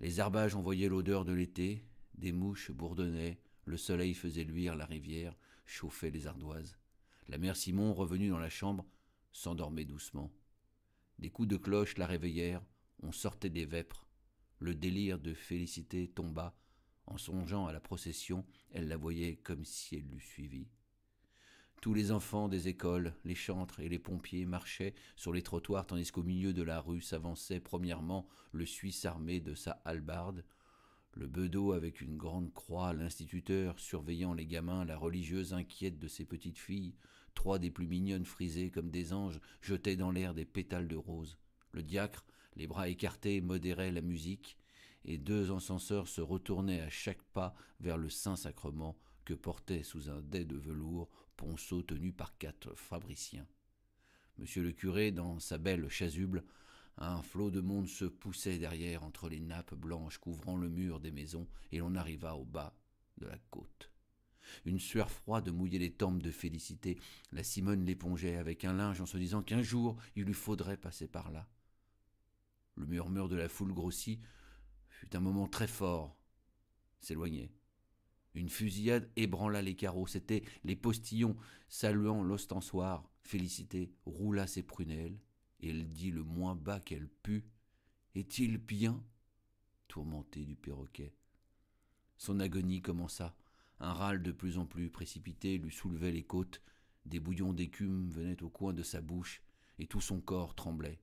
Les herbages envoyaient l'odeur de l'été, des mouches bourdonnaient, le soleil faisait luire la rivière, chauffait les ardoises. La mère Simon, revenue dans la chambre, s'endormait doucement. Des coups de cloche la réveillèrent, on sortait des vêpres. Le délire de félicité tomba. En songeant à la procession, elle la voyait comme si elle l'eût suivie. Tous les enfants des écoles, les chantres et les pompiers marchaient sur les trottoirs tandis qu'au milieu de la rue s'avançait premièrement le Suisse armé de sa hallebarde, le bedeau avec une grande croix, l'instituteur surveillant les gamins, la religieuse inquiète de ses petites filles, Trois des plus mignonnes frisées comme des anges jetaient dans l'air des pétales de rose. Le diacre, les bras écartés, modérait la musique, et deux encenseurs se retournaient à chaque pas vers le Saint-Sacrement que portait sous un dais de velours ponceau tenu par quatre fabriciens. Monsieur le curé, dans sa belle chasuble, un flot de monde se poussait derrière entre les nappes blanches couvrant le mur des maisons, et l'on arriva au bas de la côte. Une sueur froide mouillait les tempes de Félicité. La Simone l'épongeait avec un linge en se disant qu'un jour il lui faudrait passer par là. Le murmure de la foule grossit fut un moment très fort, s'éloignait. Une fusillade ébranla les carreaux. C'étaient les postillons saluant l'ostensoir. Félicité roula ses prunelles et elle dit le moins bas qu'elle put Est-il bien? Tourmenté du perroquet. Son agonie commença. Un râle de plus en plus précipité lui soulevait les côtes, des bouillons d'écume venaient au coin de sa bouche, et tout son corps tremblait.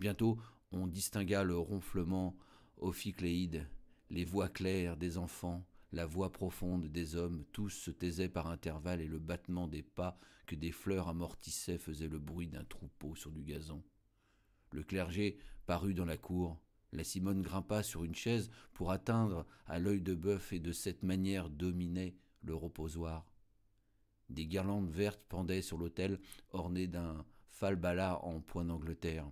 Bientôt on distingua le ronflement ophicléide, les voix claires des enfants, la voix profonde des hommes, tous se taisaient par intervalles et le battement des pas que des fleurs amortissaient faisait le bruit d'un troupeau sur du gazon. Le clergé parut dans la cour, la Simone grimpa sur une chaise pour atteindre à l'œil de bœuf et de cette manière dominait le reposoir. Des guirlandes vertes pendaient sur l'autel, ornées d'un falbala en point d'Angleterre.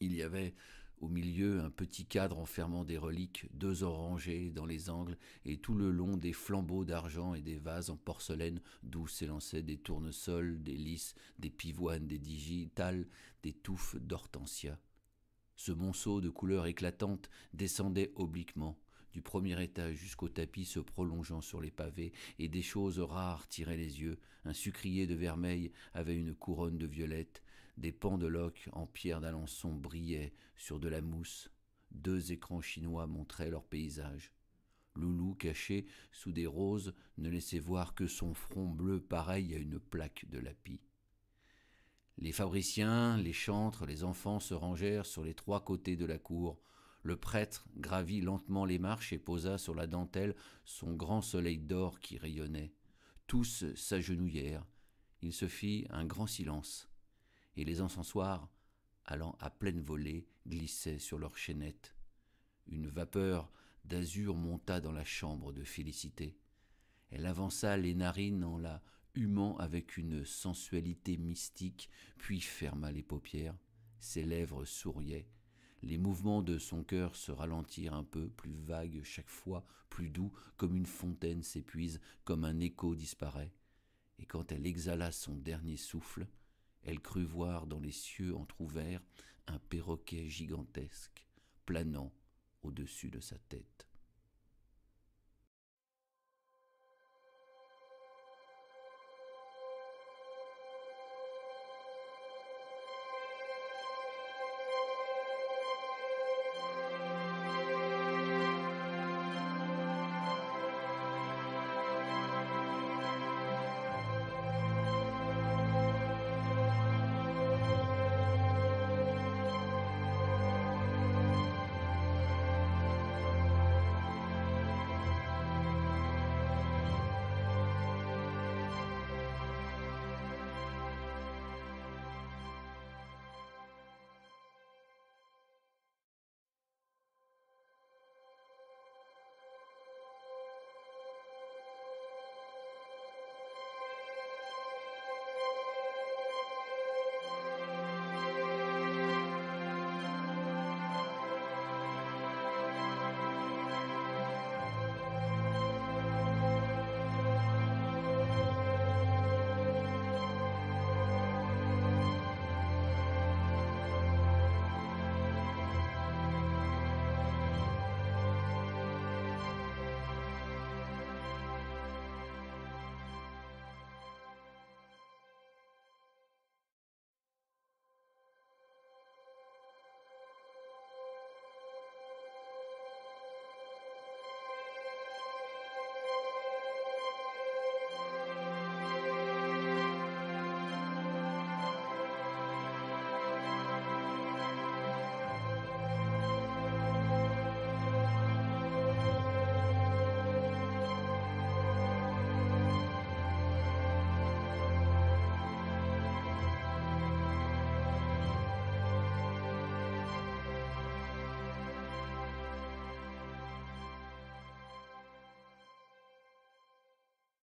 Il y avait au milieu un petit cadre enfermant des reliques, deux orangers dans les angles, et tout le long des flambeaux d'argent et des vases en porcelaine d'où s'élançaient des tournesols, des lys, des pivoines, des digitales, des touffes d'hortensia. Ce monceau de couleurs éclatantes descendait obliquement, du premier étage jusqu'au tapis se prolongeant sur les pavés, et des choses rares tiraient les yeux. Un sucrier de vermeil avait une couronne de violettes, des pans de loques en pierre d'alençon brillaient sur de la mousse. Deux écrans chinois montraient leur paysage. Loulou, caché sous des roses, ne laissait voir que son front bleu pareil à une plaque de lapis. Les fabriciens, les chantres, les enfants se rangèrent sur les trois côtés de la cour. Le prêtre gravit lentement les marches et posa sur la dentelle son grand soleil d'or qui rayonnait. Tous s'agenouillèrent. Il se fit un grand silence, et les encensoirs, allant à pleine volée, glissaient sur leurs chaînettes. Une vapeur d'azur monta dans la chambre de Félicité. Elle avança les narines en la humant avec une sensualité mystique, puis ferma les paupières. Ses lèvres souriaient. Les mouvements de son cœur se ralentirent un peu, plus vagues chaque fois, plus doux, comme une fontaine s'épuise, comme un écho disparaît. Et quand elle exhala son dernier souffle, elle crut voir dans les cieux entr'ouverts un perroquet gigantesque, planant au-dessus de sa tête.